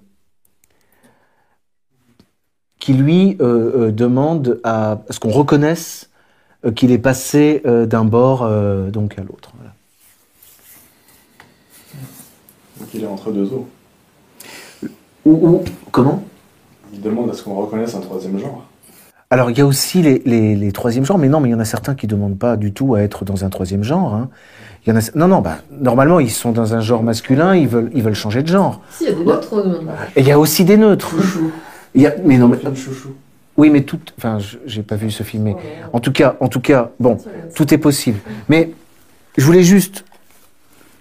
qui lui euh, euh, demande à, ce qu'on reconnaisse euh, qu'il est passé d'un bord donc à l'autre. Voilà. Donc il est entre deux eaux. Ou, ou- comment? Il demande à ce qu'on reconnaisse un troisième genre. Alors il y a aussi les, les, les troisièmes genres, mais non, mais il y en a certains qui demandent pas du tout à être dans un troisième genre. hein. Il y en a, non, non, bah, normalement ils sont dans un genre masculin, ils veulent, ils veulent changer de genre. Si, il y a des neutres. euh, Et il y a aussi des neutres. Chouchou. Il y a, mais non, mais, chouchou. oui, mais tout, enfin, je- j'ai pas vu ce film, mais en tout cas, en tout cas, bon, Tout est possible. Mais je voulais juste.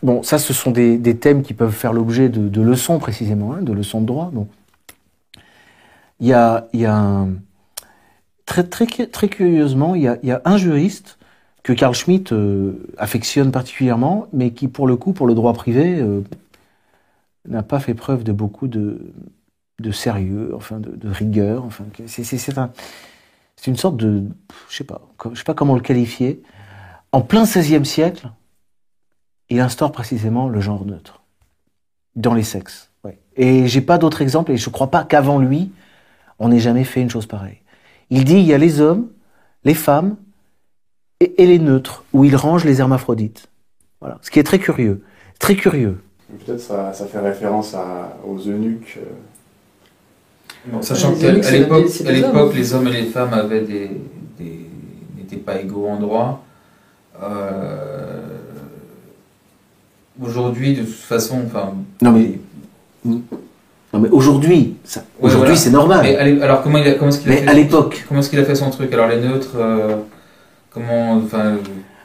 Bon, ça, ce sont des, thèmes qui peuvent faire l'objet de, leçons, précisément, hein, de leçons de droit. Bon. Il y a, un. Très, curieusement, il y a, un juriste que Carl Schmitt euh, affectionne particulièrement, mais qui, pour le coup, pour le droit privé, euh, n'a pas fait preuve de beaucoup de, sérieux, enfin, de, rigueur. Enfin. C'est une sorte de, je sais pas, je sais pas comment le qualifier. En plein XVIe siècle, il instaure précisément le genre neutre dans les sexes. Ouais. Et j'ai pas d'autres exemples, et je crois pas qu'avant lui, on n'ait jamais fait une chose pareille. Il dit il y a les hommes, les femmes et, et les neutres, où il range les hermaphrodites. Voilà. Ce qui est très curieux. Très curieux. Peut-être ça, ça fait référence à, aux eunuques. euh, Bon, sachant qu'à l'époque, les hommes et les femmes avaient des, des- n'étaient pas égaux en droit. Euh, Aujourd'hui, de toute façon, enfin. Non, mais- Non, mais aujourd'hui, ça- Ouais, aujourd'hui voilà. c'est normal. Mais alors comment il a, comment est-ce qu'il a Mais fait à l'époque, Comment est-ce qu'il a fait son truc Alors les neutres, euh, comment, enfin,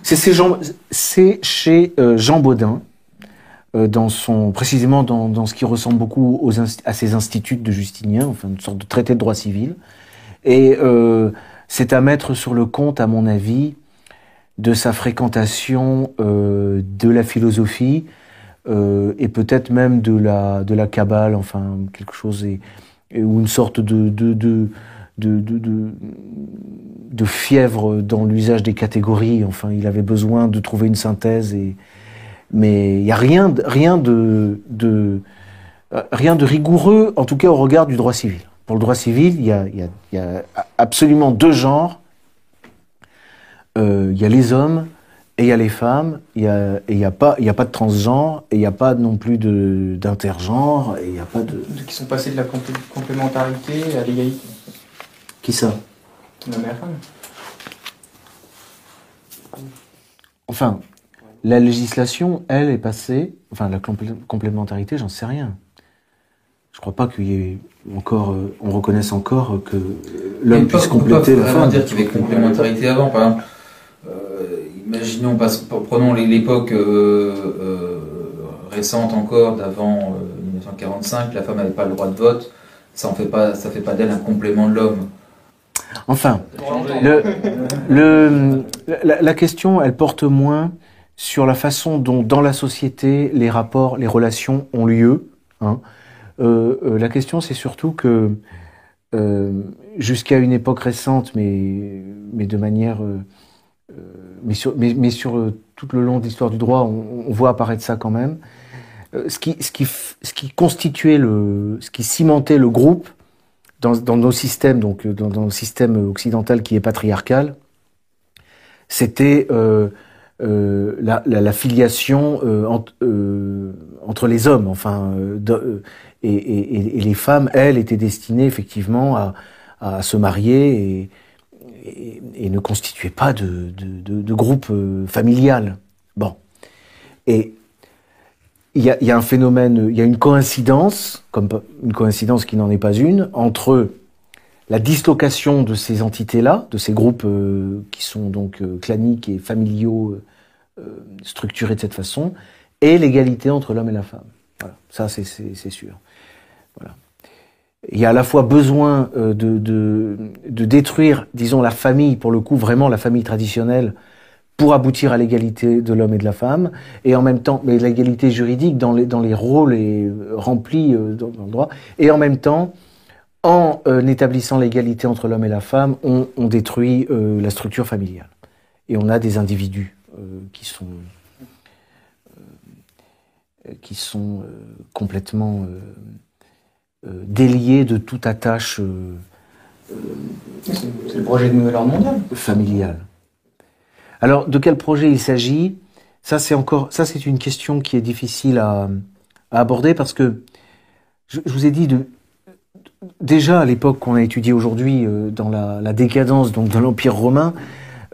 c'est ces gens- c'est chez euh, Jean Baudin, euh, dans son, précisément dans, dans ce qui ressemble beaucoup aux, inst- à ces instituts de Justinien, enfin une sorte de traité de droit civil. Et c'est à mettre sur le compte, à mon avis, de sa fréquentation euh, de la philosophie euh, et peut-être même de la de la kabbale, enfin quelque chose ou une sorte de de de de, fièvre dans l'usage des catégories. Enfin, il avait besoin de trouver une synthèse et mais il y a rien rien de, de rien de rigoureux, en tout cas au regard du droit civil. Pour le droit civil, il y a, y a absolument deux genres. Euh, il y a les hommes et il y a les femmes. Il y a, et il y a pas, il y a pas de transgenre et il n'y a pas non plus de d'intergenre et il n'y a pas de Qui sont passés de la complé- complémentarité à l'égalité. qui ça? La femme. Enfin, la législation, elle, est passée. Enfin, la complé- complémentarité, j'en sais rien. Je crois pas qu'il y ait encore, euh, on reconnaisse encore que l'homme Mais pas- puisse on peut pas compléter la vraiment femme. dire qu'il y avait complémentarité avant. Par exemple, imaginons, passe- prenons l'époque euh, euh, récente encore, d'avant euh, 1945, la femme n'avait pas le droit de vote. Ça en fait pas, ça fait pas d'elle un complément de l'homme. Enfin, le, le, la, la question, elle porte moins sur la façon dont, dans la société, les rapports, les relations ont lieu. hein. Euh, euh, la question, c'est surtout que euh, jusqu'à une époque récente, mais, mais de manière, euh, euh, mais sur, mais, sur euh, tout le long de l'histoire du droit, on, voit apparaître ça quand même. Euh, ce qui, constituait le, ce qui cimentait le groupe dans, nos systèmes, donc euh, dans, dans le système occidental qui est patriarcal, c'était euh, euh, la, filiation euh, ent- euh, entre les hommes, enfin, euh, euh, et les femmes, elles, étaient destinées effectivement à, à se marier et, et, ne constituaient pas de, de, de, de groupe euh, familial. Bon, et il y y a un phénomène, il y a une coïncidence, comme une coïncidence qui n'en est pas une, entre la dislocation de ces entités-là, de ces groupes euh, qui sont donc euh, claniques et familiaux, structurés de cette façon, et l'égalité entre l'homme et la femme. Voilà, ça c'est sûr. Voilà. Il y a à la fois besoin euh, de, de, de détruire, disons, la famille, pour le coup, vraiment la famille traditionnelle, pour aboutir à l'égalité de l'homme et de la femme, et en même temps, mais l'égalité juridique dans les, dans les rôles euh, remplis euh, dans, le droit, et en même temps, en établissant l'égalité entre l'homme et la femme, on, détruit la structure familiale. Et on a des individus qui sont, qui sont complètement euh, déliés de toute attache euh, C'est le projet de nouvel ordre mondial. familiale. Alors, de quel projet il s'agit? Ça, c'est encore, ça, c'est une question qui est difficile à, à aborder parce que je, je vous ai dit de, déjà à l'époque qu'on a étudié aujourd'hui euh, dans la, la décadence donc de l'Empire romain,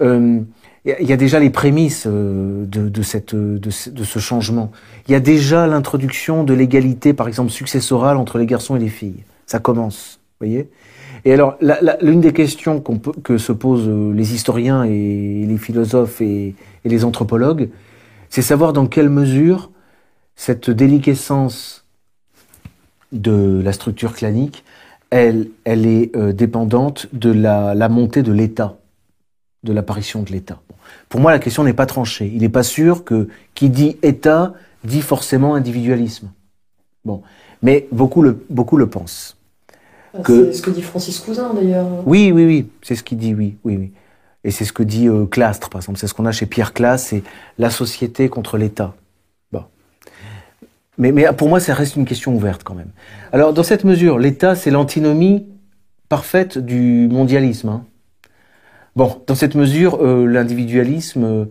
euh, il y a- déjà les prémices euh, de, ce, changement. Il y a déjà l'introduction de l'égalité, par exemple, successorale entre les garçons et les filles. Ça commence, voyez? Et alors, l'une des questions que se posent euh, les historiens et les philosophes et, les anthropologues, c'est savoir dans quelle mesure cette déliquescence de la structure clanique, elle, elle est euh, dépendante de la montée de l'État, de l'apparition de l'État. Bon. Pour moi, la question n'est pas tranchée. Il n'est pas sûr que qui dit État dit forcément individualisme. Bon, mais beaucoup le, beaucoup le pensent. Ah, C'est ce que dit Francis Cousin d'ailleurs. Oui, oui, oui, c'est ce qu'il dit, oui, oui, oui. Et c'est ce que dit euh, Clastre, par exemple. C'est ce qu'on a chez Pierre Clastre, c'est la société contre l'État. Bon. Mais, mais pour moi, ça reste une question ouverte quand même. Alors, dans cette mesure, l'État, c'est l'antinomie parfaite du mondialisme. hein. Bon, dans cette mesure, euh, l'individualisme,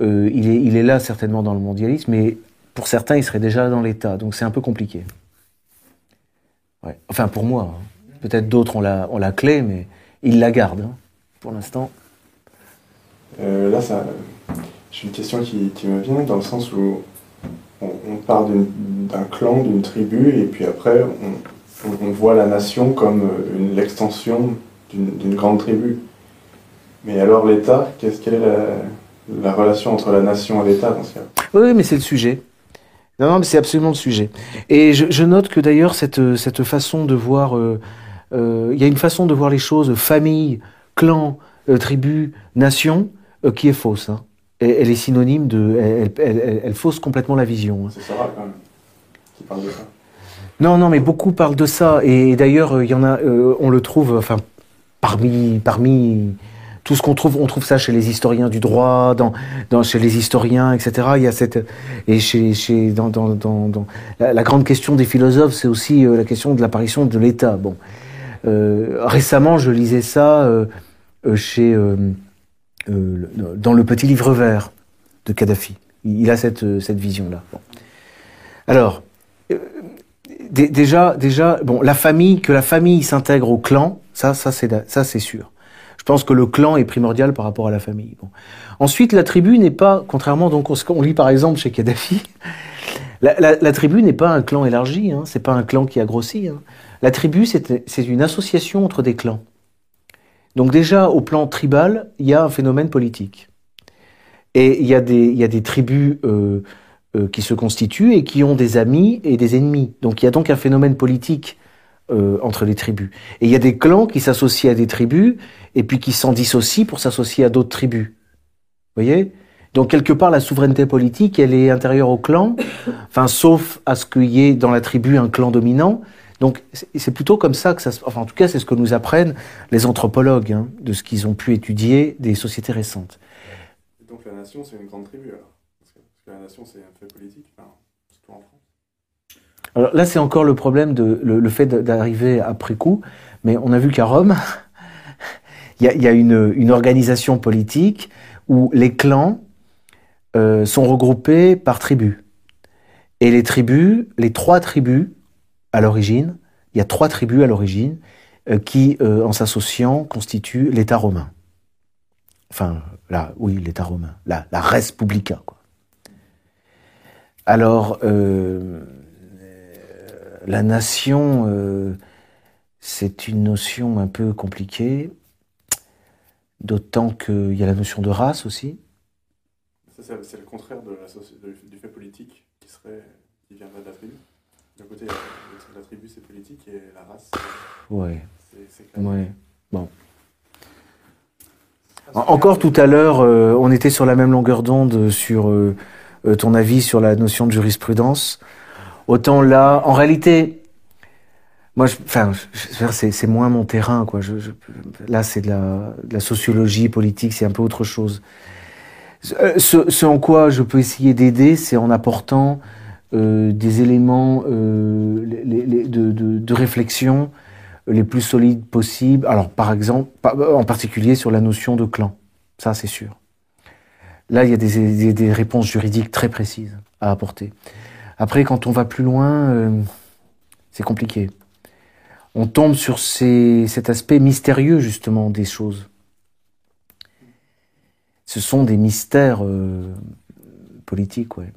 euh, il, est, là certainement dans le mondialisme, mais pour certains, il serait déjà dans l'État. Donc c'est un peu compliqué. Enfin, pour moi. hein. Peut-être d'autres ont la, ont la clé, mais ils la gardent. hein, pour l'instant. Euh, là, ça, j'ai une question qui, me vient dans le sens où on, part d'un clan, d'une tribu, et puis après, on, voit la nation comme l'extension d'une grande tribu. Mais alors l'État, qu'est-ce quelle est la, la relation entre la nation et l'État dans ce cas? Oui, mais c'est le sujet. Non, non, mais c'est absolument le sujet. Et je, je note que d'ailleurs, cette, cette façon de voir, euh, euh, il y a une façon de voir les choses, famille, clan, euh, tribu, nation, qui est fausse. hein. Et, elle est synonyme de, elle, elle, elle- elle fausse complètement la vision. hein. C'est Sarah quand même qui parle de ça. Non, non, mais beaucoup parlent de ça. Et, d'ailleurs, euh, il y en a, on le trouve, enfin, parmi, parmi tout ce qu'on trouve, on trouve ça chez les historiens du droit, chez les historiens, etc. Il y a cette, et chez, chez, dans, dans, dans, la, grande question des philosophes, c'est aussi euh, la question de l'apparition de l'État. Bon, Euh, récemment, je lisais ça euh, chez, dans le petit livre vert de Kadhafi. Il, a cette, cette vision-là. Bon. Alors. Dé- déjà, déjà, bon, la famille, que la famille s'intègre au clan, ça, ça c'est, ça c'est sûr. Je pense que le clan est primordial par rapport à la famille. Ensuite, la tribu n'est pas, contrairement donc à ce qu'on lit par exemple chez Kadhafi, <laughs> la, tribu n'est pas un clan élargi, hein, c'est pas un clan qui a grossi. hein. La tribu, c'est, une association entre des clans. Donc déjà, au plan tribal, il y a un phénomène politique. Et il y a des, il y a des tribus euh, euh, qui se constituent et qui ont des amis et des ennemis. Donc il y a donc un phénomène politique euh, entre les tribus. Et il y a des clans qui s'associent à des tribus et puis qui s'en dissocient pour s'associer à d'autres tribus. Vous voyez? Donc quelque part la souveraineté politique, elle est intérieure au clan, enfin sauf à ce qu'il y ait dans la tribu un clan dominant. Donc c'est plutôt comme ça que ça se... Enfin en tout cas c'est ce que nous apprennent les anthropologues hein, de ce qu'ils ont pu étudier des sociétés récentes. Donc la nation, c'est une grande tribu alors? Parce que la nation, c'est un fait politique, enfin, surtout en France. Alors là, c'est encore le problème de le, fait d'arriver après coup, mais on a vu qu'à Rome, <laughs> il y a, une, organisation politique où les clans euh, sont regroupés par tribus. Et les tribus, les trois tribus à l'origine, il y a trois tribus à l'origine euh, qui, euh, en s'associant, constituent l'État romain. Enfin, là, oui, l'État romain, la, la res publica. Alors, la nation, euh, c'est une notion un peu compliquée, d'autant qu'il y a la notion de race aussi. C'est- le contraire de la du fait politique qui, serait, qui viendrait de la tribu. D'un côté, la, la tribu, c'est politique et la race, Ouais, c'est- ouais. Bon. En- Encore tout à l'heure, euh, on était sur la même longueur d'onde sur euh, euh, ton avis sur la notion de jurisprudence. Autant là, en réalité, moi, enfin, c'est moins mon terrain, quoi. Là, c'est de la, sociologie politique, c'est un peu autre chose. Euh, Ce, ce en quoi je peux essayer d'aider, c'est en apportant euh, des éléments euh, de, réflexion les plus solides possibles. Alors, par exemple, en particulier sur la notion de clan. Ça, c'est sûr. Là, il y a des réponses juridiques très précises à apporter. Après, quand on va plus loin, euh, c'est compliqué. On tombe sur cet aspect mystérieux, justement, des choses. Ce sont des mystères euh, politiques, ouais.